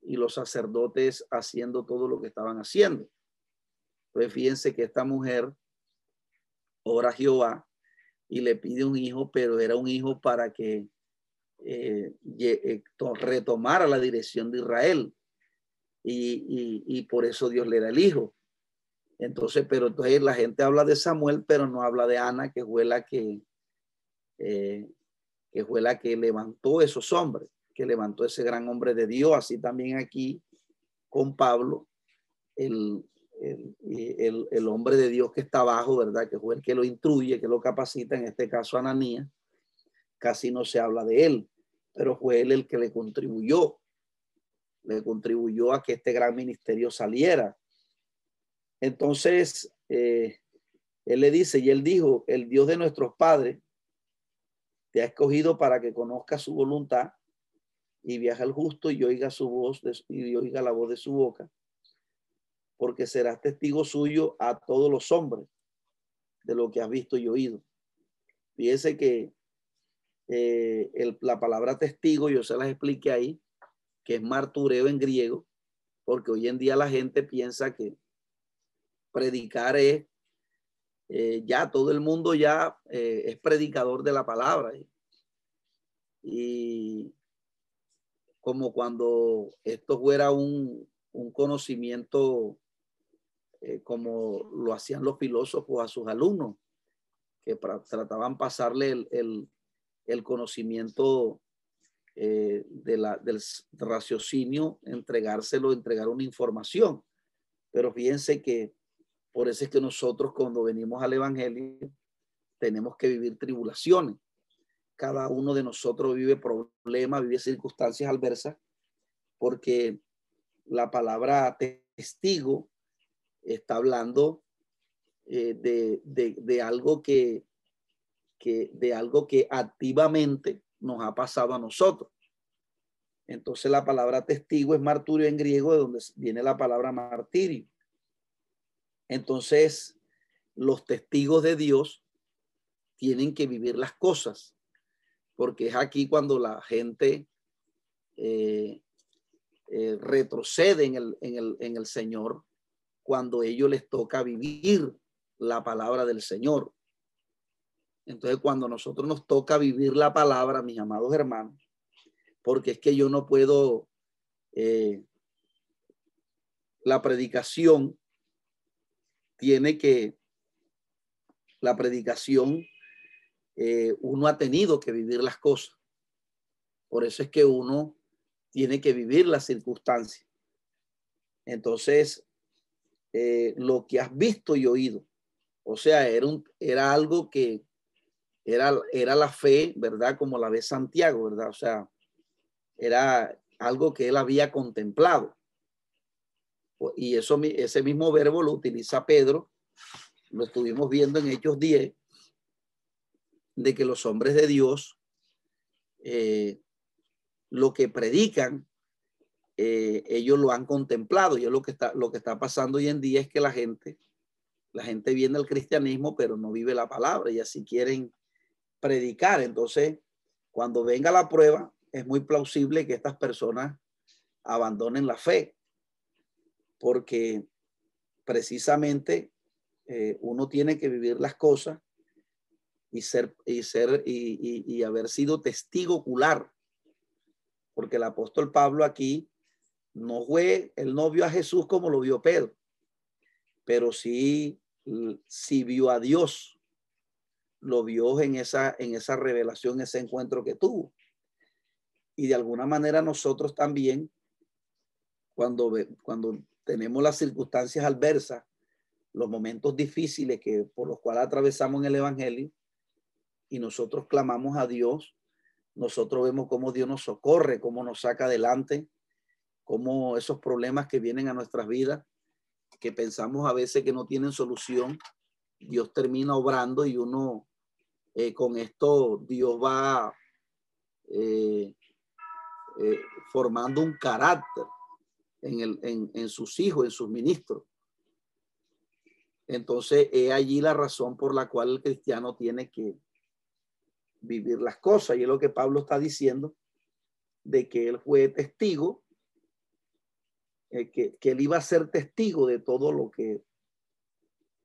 y los sacerdotes haciendo todo lo que estaban haciendo. Pues fíjense que esta mujer ora a Jehová y le pide un hijo, pero era un hijo para que eh, eh, retomara la dirección de Israel. Y, por eso Dios le da el hijo. Entonces, pero entonces la gente habla de Samuel, pero no habla de Ana, que fue la que, eh, que fue la que levantó esos hombres, que levantó ese gran hombre de Dios. Así también aquí con Pablo, el, el, el, hombre de Dios que está abajo, ¿verdad? Que fue el que lo instruye, que lo capacita, en este caso Ananías, casi no se habla de él, pero fue él el que le contribuyó, le contribuyó a que este gran ministerio saliera. Entonces, eh, él le dice, y él dijo, el Dios de nuestros padres te ha escogido para que conozca su voluntad y viaje al justo y oiga su voz y oiga la voz de su boca porque serás testigo suyo a todos los hombres de lo que has visto y oído. Fíjese que eh, la palabra testigo, yo se las expliqué ahí, que es martureo en griego, porque hoy en día la gente piensa que predicar es, eh, ya todo el mundo ya eh, es predicador de la palabra. Y como cuando esto fuera un, un conocimiento eh, como lo hacían los filósofos a sus alumnos, que trataban pasarle el, el, conocimiento eh, de la, del raciocinio, entregárselo, entregar una información. Pero fíjense que por eso es que nosotros cuando venimos al Evangelio tenemos que vivir tribulaciones. Cada uno de nosotros vive problemas, vive circunstancias adversas, porque la palabra testigo está hablando eh, de, algo que, que, de algo que activamente nos ha pasado a nosotros. Entonces la palabra testigo es marturio en griego, de donde viene la palabra martirio. Entonces, los testigos de Dios tienen que vivir las cosas, porque es aquí cuando la gente eh, eh, retrocede en el, en, el, en el Señor cuando ellos les toca vivir la palabra del Señor. Entonces, cuando nosotros nos toca vivir la palabra, mis amados hermanos, porque es que yo no puedo, eh, la predicación tiene que, la predicación, eh, uno ha tenido que vivir las cosas. Por eso es que uno tiene que vivir las circunstancias. Entonces, eh, lo que has visto y oído. O sea, era, un, era algo que era, era la fe, ¿verdad? Como la ve Santiago, ¿verdad? O sea, era algo que él había contemplado. Y eso, ese mismo verbo lo utiliza Pedro, lo estuvimos viendo en Hechos 10, de que los hombres de Dios eh, lo que predican eh, ellos lo han contemplado. Y lo que, está, lo que está pasando hoy en día es que la gente, la gente viene al cristianismo, pero no vive la palabra y así quieren predicar. Entonces, cuando venga la prueba, es muy plausible que estas personas abandonen la fe, porque precisamente eh, uno tiene que vivir las cosas y ser y ser y, y haber sido testigo ocular, porque el apóstol Pablo aquí no fue el novio a Jesús como lo vio Pedro, pero sí, sí vio a Dios. lo vio en esa, en esa revelación, ese encuentro que tuvo. Y de alguna manera nosotros también, cuando, cuando tenemos las circunstancias adversas, los momentos difíciles que por los cuales atravesamos en el Evangelio, y nosotros clamamos a Dios, nosotros vemos cómo Dios nos socorre, cómo nos saca adelante, cómo esos problemas que vienen a nuestras vidas, que pensamos a veces que no tienen solución, Dios termina obrando y uno eh, con esto, Dios va eh, eh, formando un carácter en, sus hijos, en sus ministros. Entonces, es allí la razón por la cual el cristiano tiene que vivir las cosas. Y es lo que Pablo está diciendo, de que él fue testigo, eh, que, él iba a ser testigo de todo lo que,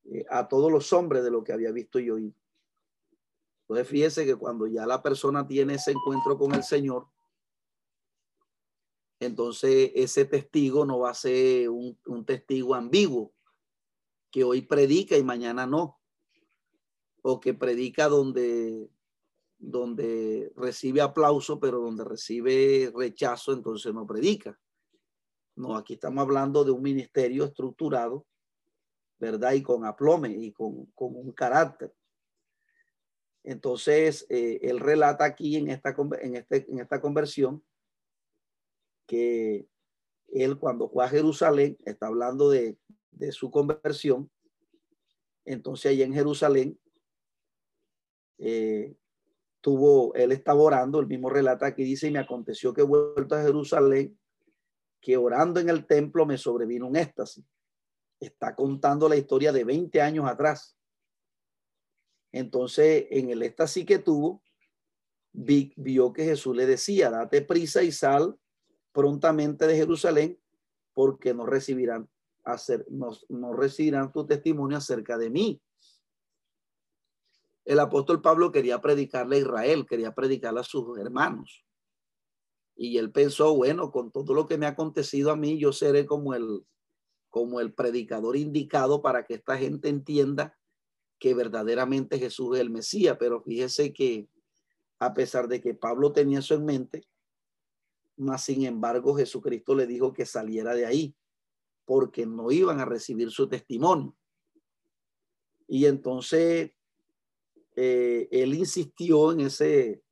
eh, a todos los hombres de lo que había visto y oído. Entonces fíjese que cuando ya la persona tiene ese encuentro con el Señor, entonces ese testigo no va a ser un, testigo ambiguo, que hoy predica y mañana no, o que predica donde donde recibe aplauso, pero donde recibe rechazo, entonces no predica. No, aquí estamos hablando de un ministerio estructurado, ¿verdad? Y con aplome y con, un carácter. Entonces, eh, él relata aquí en esta, en, este, en esta conversión que él cuando fue a Jerusalén, está hablando de, su conversión, entonces allá en Jerusalén, eh, tuvo, él estaba orando, el mismo relata aquí dice, y me aconteció que vuelto a Jerusalén, que orando en el templo me sobrevino un éxtasis. Está contando la historia de 20 años atrás. Entonces, en el éxtasis que tuvo, vio que Jesús le decía, date prisa y sal prontamente de Jerusalén, porque no recibirán, no recibirán tu testimonio acerca de mí el apóstol Pablo quería predicarle a Israel, quería predicarle a sus hermanos. Y él pensó, bueno, con todo lo que me ha acontecido a mí, yo seré como el, como el predicador indicado para que esta gente entienda que verdaderamente Jesús es el Mesías. Pero fíjese que a pesar de que Pablo tenía eso en mente, más sin embargo Jesucristo le dijo que saliera de ahí, porque no iban a recibir su testimonio. Y entonces eh, él insistió en ese,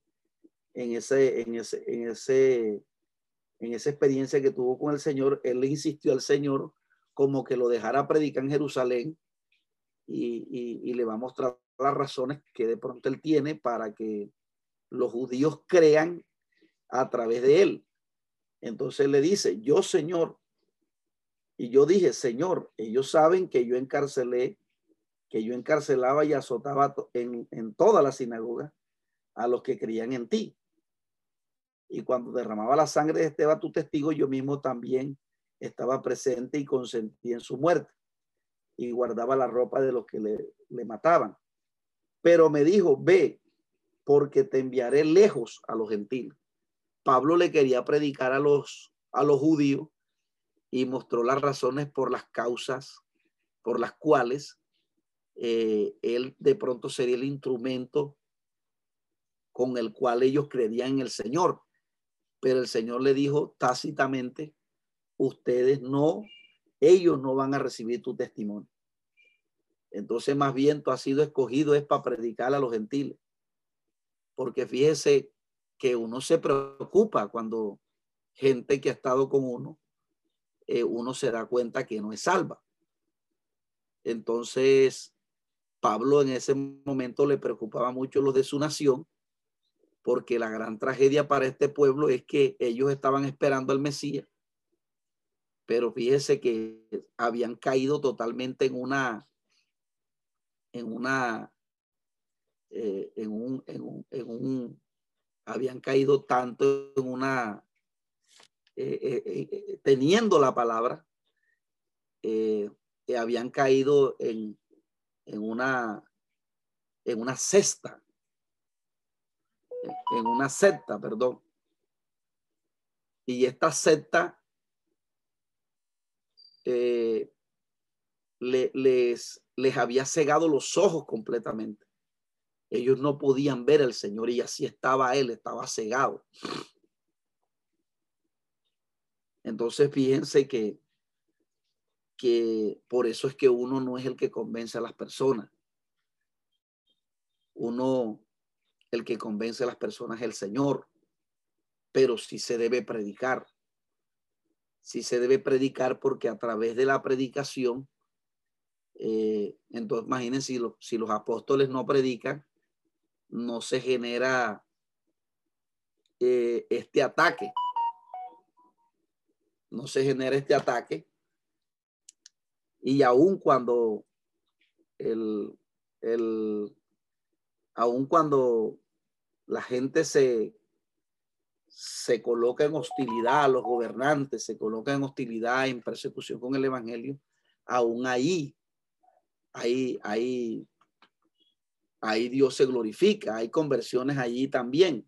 en ese, en ese, en ese, en esa experiencia que tuvo con el Señor, él insistió al Señor como que lo dejara predicar en Jerusalén y, y, le va a mostrar las razones que de pronto él tiene para que los judíos crean a través de él. Entonces le dice, yo Señor, y yo dije, Señor, ellos saben que yo encarcelé que yo encarcelaba y azotaba en, en toda la sinagoga a los que creían en ti. Y cuando derramaba la sangre de Esteban, tu testigo, yo mismo también estaba presente y consentí en su muerte. Y guardaba la ropa de los que le, le mataban. Pero me dijo, ve, porque te enviaré lejos a los gentiles. Pablo le quería predicar a los, a los judíos y mostró las razones por las causas por las cuales eh, él de pronto sería el instrumento con el cual ellos creían en el Señor. Pero el Señor le dijo tácitamente, ustedes no, ellos no van a recibir tu testimonio. Entonces, más bien tú has sido escogido es para predicar a los gentiles. Porque fíjese que uno se preocupa cuando gente que ha estado con uno, eh, uno se da cuenta que no es salva. Entonces, Pablo en ese momento le preocupaba mucho los de su nación, porque la gran tragedia para este pueblo es que ellos estaban esperando al Mesías, pero fíjese que habían caído totalmente en una, en una, eh, en, un, en, un, en un, habían caído tanto en una, eh, eh, teniendo la palabra, habían caído en, en una, en una cesta, en una secta, perdón. Y esta secta eh, les, les había cegado los ojos completamente. Ellos no podían ver al Señor y así estaba él, estaba cegado. Entonces, fíjense que, que por eso es que uno no es el que convence a las personas. Uno, el que convence a las personas es el Señor, pero sí se debe predicar. Sí se debe predicar porque a través de la predicación, eh, entonces imagínense si, si los apóstoles no predican, no se genera eh, este ataque no se genera este ataque. Y aun cuando el, el aun cuando la gente se, se coloca en hostilidad, los gobernantes se colocan en hostilidad, en persecución con el Evangelio, aún ahí, ahí, ahí, ahí Dios se glorifica, hay conversiones allí también.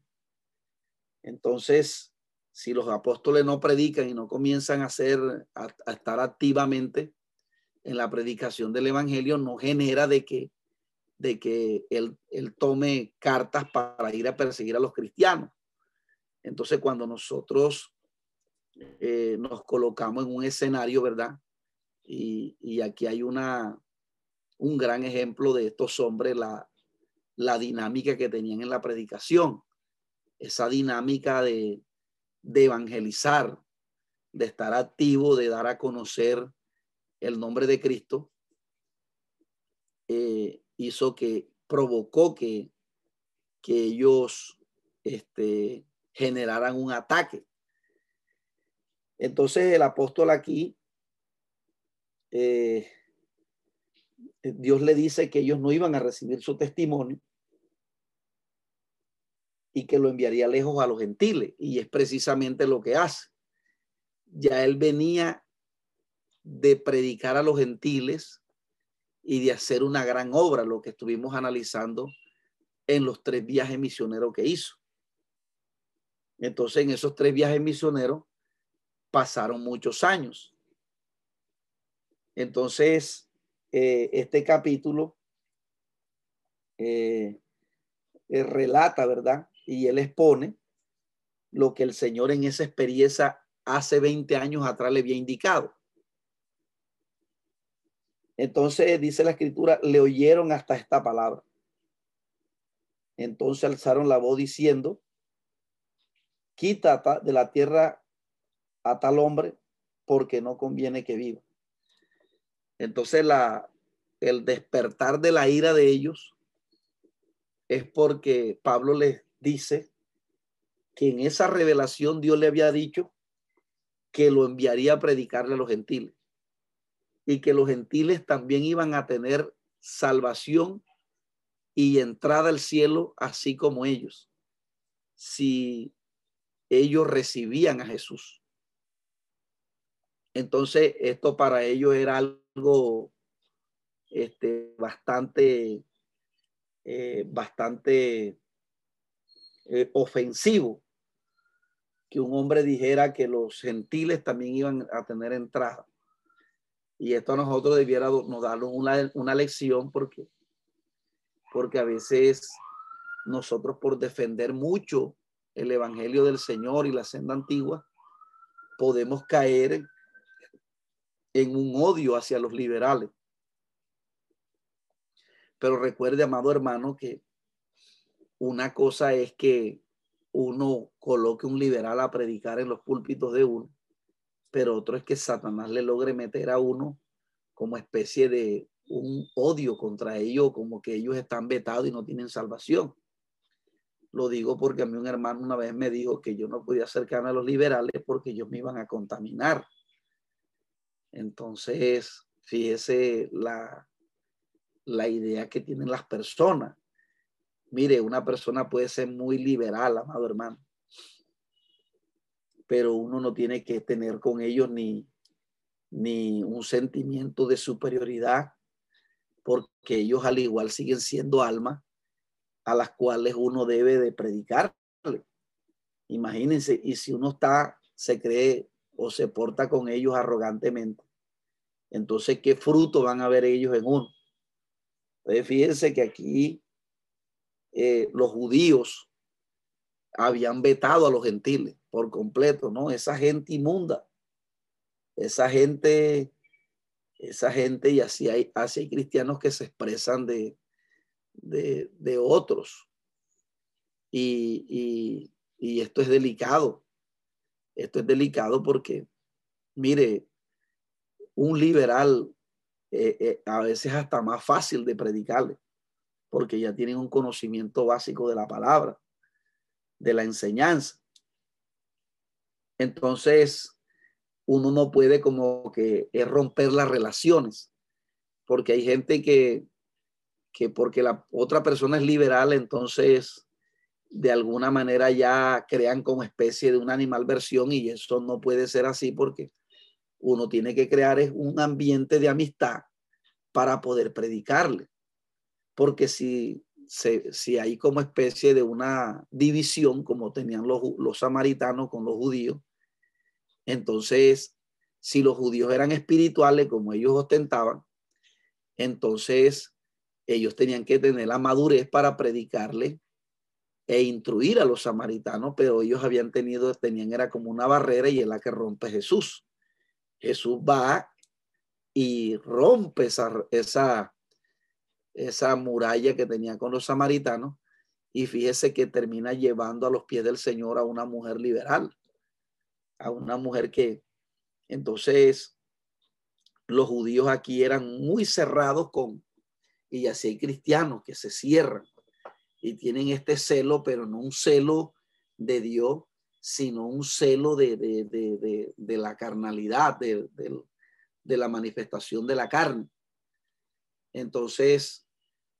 Entonces, si los apóstoles no predican y no comienzan a hacer, a, estar activamente en la predicación del evangelio, no genera de que, de que él, él tome cartas para ir a perseguir a los cristianos. Entonces, cuando nosotros eh, nos colocamos en un escenario, ¿verdad? Y, y, aquí hay una, un gran ejemplo de estos hombres, la, la dinámica que tenían en la predicación, esa dinámica de, evangelizar, de estar activo, de dar a conocer el nombre de Cristo, eh, hizo que provocó que, que ellos este, generaran un ataque. Entonces el apóstol aquí, eh, Dios le dice que ellos no iban a recibir su testimonio y que lo enviaría lejos a los gentiles. Y es precisamente lo que hace. Ya él venía de predicar a los gentiles y de hacer una gran obra, lo que estuvimos analizando en los tres viajes misioneros que hizo. Entonces, en esos tres viajes misioneros pasaron muchos años. Entonces, eh, este capítulo eh, eh, relata, ¿verdad? Y él expone lo que el Señor en esa experiencia hace 20 años atrás le había indicado. Entonces dice la escritura, le oyeron hasta esta palabra. Entonces alzaron la voz diciendo, quita de la tierra a tal hombre porque no conviene que viva. Entonces la, el despertar de la ira de ellos es porque Pablo les dice que en esa revelación Dios le había dicho que lo enviaría a predicarle a los gentiles y que los gentiles también iban a tener salvación y entrada al cielo así como ellos, si ellos recibían a Jesús. Entonces, esto para ellos era algo este, bastante, eh, bastante eh, ofensivo que un hombre dijera que los gentiles también iban a tener entrada. Y esto a nosotros debiera nos dar una, una lección porque, porque a veces nosotros por defender mucho el Evangelio del Señor y la senda antigua, podemos caer en un odio hacia los liberales. Pero recuerde, amado hermano, que una cosa es que uno coloque un liberal a predicar en los púlpitos de uno, pero otro es que Satanás le logre meter a uno como especie de un odio contra ellos, como que ellos están vetados y no tienen salvación. Lo digo porque a mí un hermano una vez me dijo que yo no podía acercarme a los liberales porque ellos me iban a contaminar. Entonces, fíjese la, la idea que tienen las personas. Mire, una persona puede ser muy liberal, amado hermano, pero uno no tiene que tener con ellos ni, ni un sentimiento de superioridad, porque ellos al igual siguen siendo almas a las cuales uno debe de predicar. Imagínense, y si uno está, se cree o se porta con ellos arrogantemente, entonces, ¿qué fruto van a ver ellos en uno? Entonces, fíjense que aquí eh, los judíos habían vetado a los gentiles por completo, ¿no? Esa gente inmunda, esa gente, esa gente, y así hay, así hay cristianos que se expresan de, de, otros. Y, y, esto es delicado. Esto es delicado porque, mire, un liberal eh, eh, a veces hasta más fácil de predicarle, porque ya tienen un conocimiento básico de la palabra, de la enseñanza. Entonces, uno no puede como que romper las relaciones, porque hay gente que, que porque la otra persona es liberal, entonces de alguna manera ya crean como especie de una animalversión y eso no puede ser así porque uno tiene que crear un ambiente de amistad para poder predicarle. Porque si, si hay como especie de una división, como tenían los, los samaritanos con los judíos, entonces, si los judíos eran espirituales, como ellos ostentaban, entonces ellos tenían que tener la madurez para predicarle e instruir a los samaritanos, pero ellos habían tenido, tenían, era como una barrera y es la que rompe Jesús. Jesús va y rompe esa, esa, esa muralla que tenía con los samaritanos y fíjese que termina llevando a los pies del Señor a una mujer liberal, a una mujer que entonces los judíos aquí eran muy cerrados con, y así hay cristianos que se cierran y tienen este celo, pero no un celo de Dios, sino un celo de, de, la carnalidad, de, la manifestación de la carne. Entonces,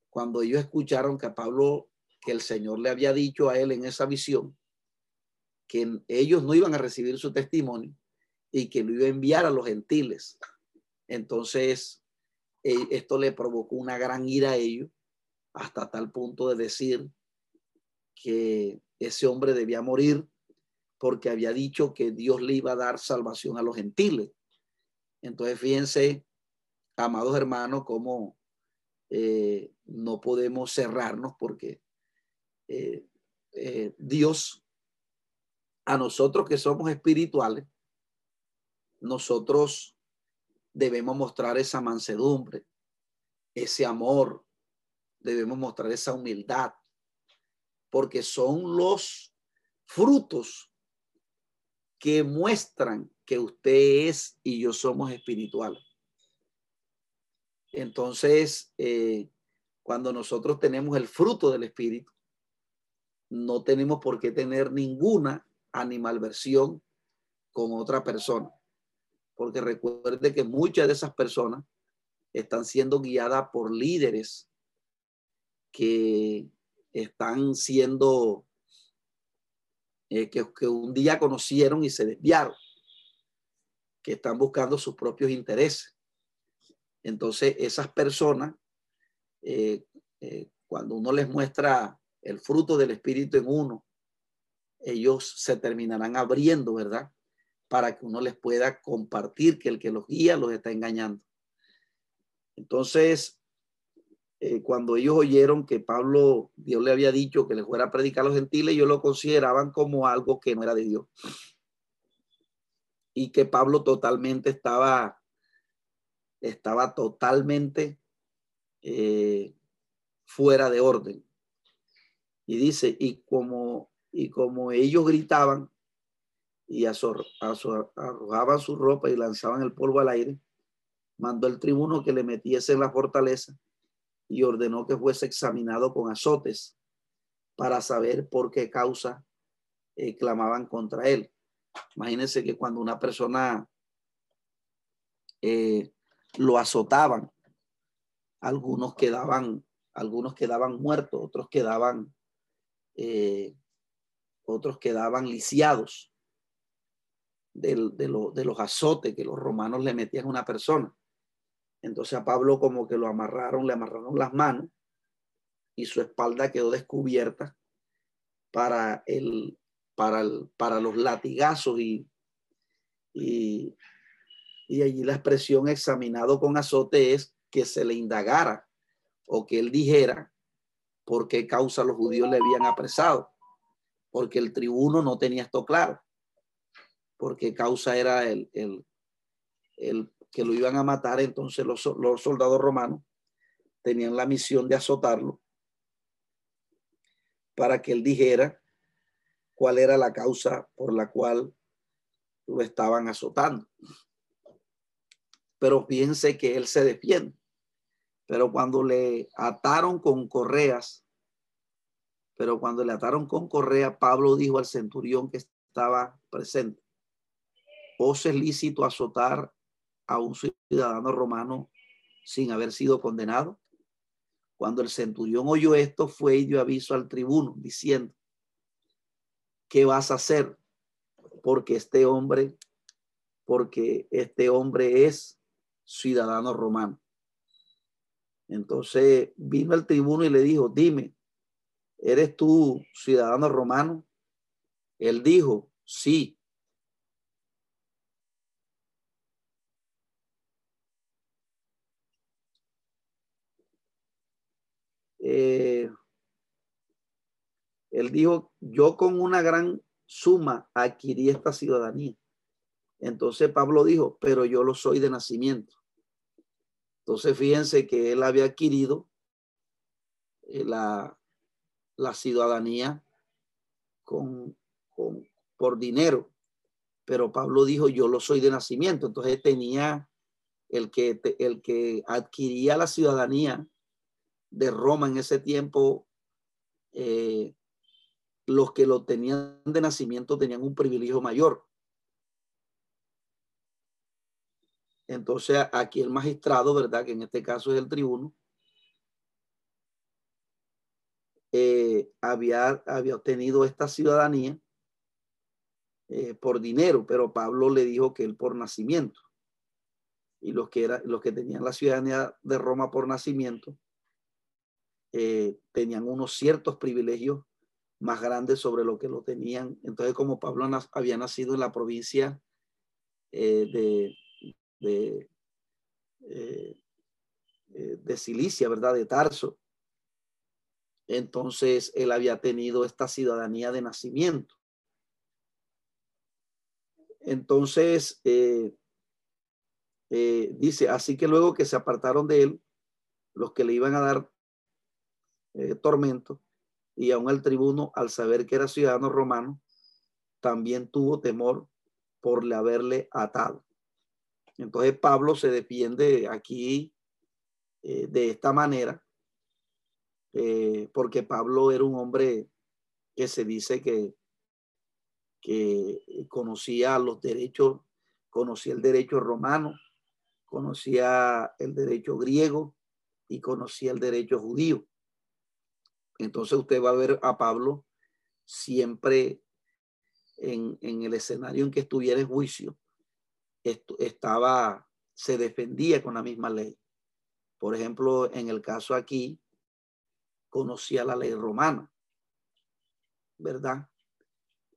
cuando ellos escucharon que a Pablo, que el Señor le había dicho a él en esa visión, que ellos no iban a recibir su testimonio y que lo iba a enviar a los gentiles. Entonces, eh, esto le provocó una gran ira a ellos hasta tal punto de decir que ese hombre debía morir porque había dicho que Dios le iba a dar salvación a los gentiles. Entonces, fíjense, amados hermanos, cómo eh, no podemos cerrarnos porque eh, eh, Dios, a nosotros que somos espirituales, nosotros debemos mostrar esa mansedumbre, ese amor, debemos mostrar esa humildad, porque son los frutos que muestran que usted es y yo somos espirituales. Entonces, eh, cuando nosotros tenemos el fruto del espíritu, no tenemos por qué tener ninguna animalversión con otra persona. Porque recuerde que muchas de esas personas están siendo guiadas por líderes que están siendo, eh, que, que, un día conocieron y se desviaron, que están buscando sus propios intereses. Entonces, esas personas, eh, eh, cuando uno les muestra el fruto del Espíritu en uno, ellos se terminarán abriendo, ¿verdad? Para que uno les pueda compartir que el que los guía los está engañando. Entonces, eh, cuando ellos oyeron que Pablo, Dios le había dicho que le fuera a predicar a los gentiles, ellos lo consideraban como algo que no era de Dios. Y que Pablo totalmente estaba, estaba totalmente eh, fuera de orden. Y dice, y como, y como ellos gritaban y arrojaban su ropa y lanzaban el polvo al aire, mandó el tribuno que le metiese en la fortaleza y ordenó que fuese examinado con azotes para saber por qué causa eh, clamaban contra él. Imagínense que cuando una persona eh, lo azotaban, algunos quedaban, algunos quedaban muertos, otros quedaban, eh, otros quedaban lisiados de, de los azotes que los romanos le metían a una persona. Entonces a Pablo como que lo amarraron, le amarraron las manos y su espalda quedó descubierta para, el, para, el, para los latigazos y, y allí la expresión examinado con azote es que se le indagara o que él dijera por qué causa los judíos le habían apresado, porque el tribuno no tenía esto claro, porque causa era el, el, el que lo iban a matar, entonces los, los soldados romanos tenían la misión de azotarlo para que él dijera cuál era la causa por la cual lo estaban azotando. Pero piense que él se defiende. Pero cuando le ataron con correas, pero cuando le ataron con correa, Pablo dijo al centurión que estaba presente, ¿os es lícito azotar a un ciudadano romano sin haber sido condenado? Cuando el centurión oyó esto, fue y dio aviso al tribuno diciendo, ¿qué vas a hacer? Porque este hombre, porque este hombre es ciudadano romano. Entonces vino el tribuno y le dijo, dime, ¿eres tú ciudadano romano? Él dijo, sí. Eh, él dijo, yo con una gran suma adquirí esta ciudadanía. Entonces Pablo dijo, pero yo lo soy de nacimiento. Entonces fíjense que él había adquirido eh, la, ciudadanía con, con, por dinero, pero Pablo dijo, yo lo soy de nacimiento. Entonces tenía el que, el que adquiría la ciudadanía de Roma en ese tiempo, eh, los que lo tenían de nacimiento tenían un privilegio mayor. Entonces aquí el magistrado, ¿verdad? Que en este caso es el tribuno, eh, había, había obtenido esta ciudadanía eh, por dinero, pero Pablo le dijo que él por nacimiento. Y los que, era, los que tenían la ciudadanía de Roma por nacimiento eh, tenían unos ciertos privilegios más grandes sobre lo que lo tenían. Entonces, como Pablo había nacido en la provincia de, de, eh, eh, de Cilicia, ¿verdad? De Tarso. Entonces, él había tenido esta ciudadanía de nacimiento. Entonces, dice, así que luego que se apartaron de él, los que le iban a dar tormento, y aún el tribuno, al saber que era ciudadano romano, también tuvo temor por le haberle atado. Entonces Pablo se defiende aquí eh, de esta manera, eh, porque Pablo era un hombre que se dice que, que conocía los derechos, conocía el derecho romano, conocía el derecho griego y conocía el derecho judío. Entonces usted va a ver a Pablo siempre en, el escenario en que estuviera en juicio, estaba, se defendía con la misma ley. Por ejemplo, en el caso aquí, conocía la ley romana, ¿verdad?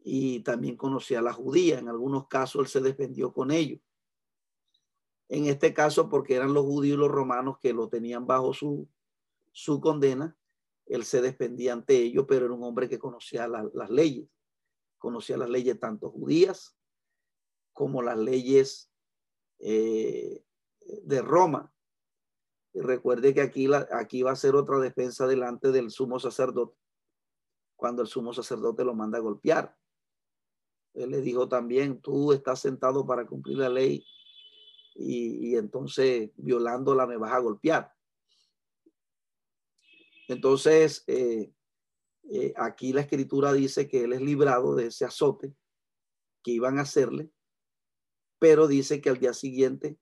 Y también conocía la judía. En algunos casos él se defendió con ellos. En este caso, porque eran los judíos y los romanos que lo tenían bajo su, su condena, él se defendía ante ellos, pero era un hombre que conocía las leyes, conocía las leyes tanto judías como las leyes eh, de Roma. Y recuerde que aquí, la, aquí va a ser otra defensa delante del sumo sacerdote, cuando el sumo sacerdote lo manda a golpear. Él le dijo también, tú estás sentado para cumplir la ley y, y entonces violándola me vas a golpear. Entonces, eh, eh, aquí la escritura dice que él es librado de ese azote que iban a hacerle, pero dice que al día siguiente,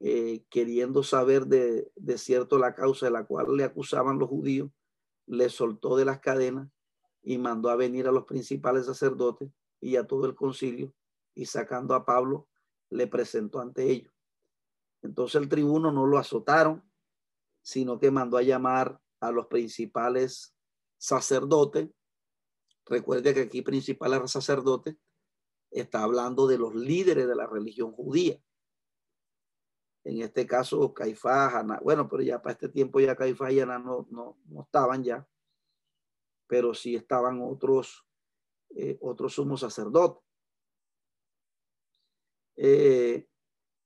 eh, queriendo saber de, de cierto la causa de la cual le acusaban los judíos, le soltó de las cadenas y mandó a venir a los principales sacerdotes y a todo el concilio y sacando a Pablo le presentó ante ellos. Entonces el tribuno no lo azotaron, sino que mandó a llamar a los principales sacerdotes. Recuerde que aquí principales sacerdotes está hablando de los líderes de la religión judía. en este caso Caifás, Ana, bueno, pero ya para este tiempo ya Caifás y Ana no, no, no estaban ya, pero sí estaban otros, eh, otros sumos sacerdotes. Eh,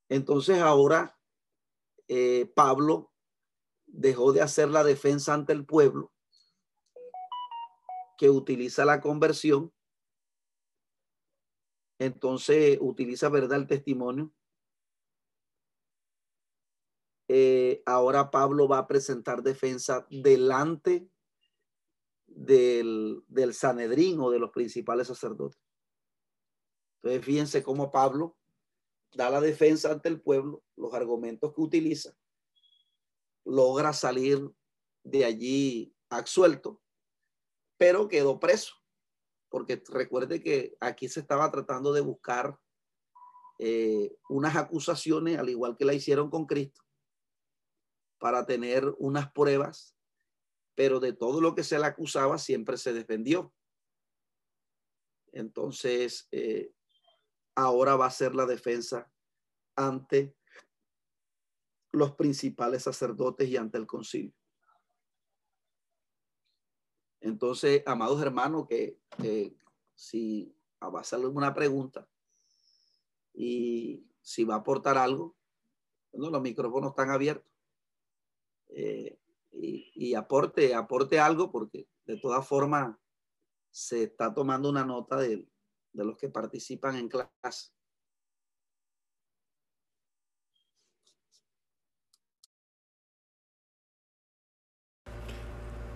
entonces ahora eh, Pablo dejó de hacer la defensa ante el pueblo que utiliza la conversión. Entonces utiliza, ¿verdad?, el testimonio. Eh, ahora Pablo va a presentar defensa delante del, del Sanedrín o de los principales sacerdotes. Entonces, fíjense cómo Pablo da la defensa ante el pueblo, los argumentos que utiliza, logra salir de allí absuelto, pero quedó preso, porque recuerde que aquí se estaba tratando de buscar eh, unas acusaciones, al igual que la hicieron con Cristo, para tener unas pruebas, pero de todo lo que se le acusaba siempre se defendió. Entonces, eh, ahora va a ser la defensa ante los principales sacerdotes y ante el concilio. Entonces, amados hermanos, que, si va a hacer alguna pregunta y si va a aportar algo, bueno, los micrófonos están abiertos. Eh, y, aporte, aporte algo porque de todas formas se está tomando una nota de los que participan en clase.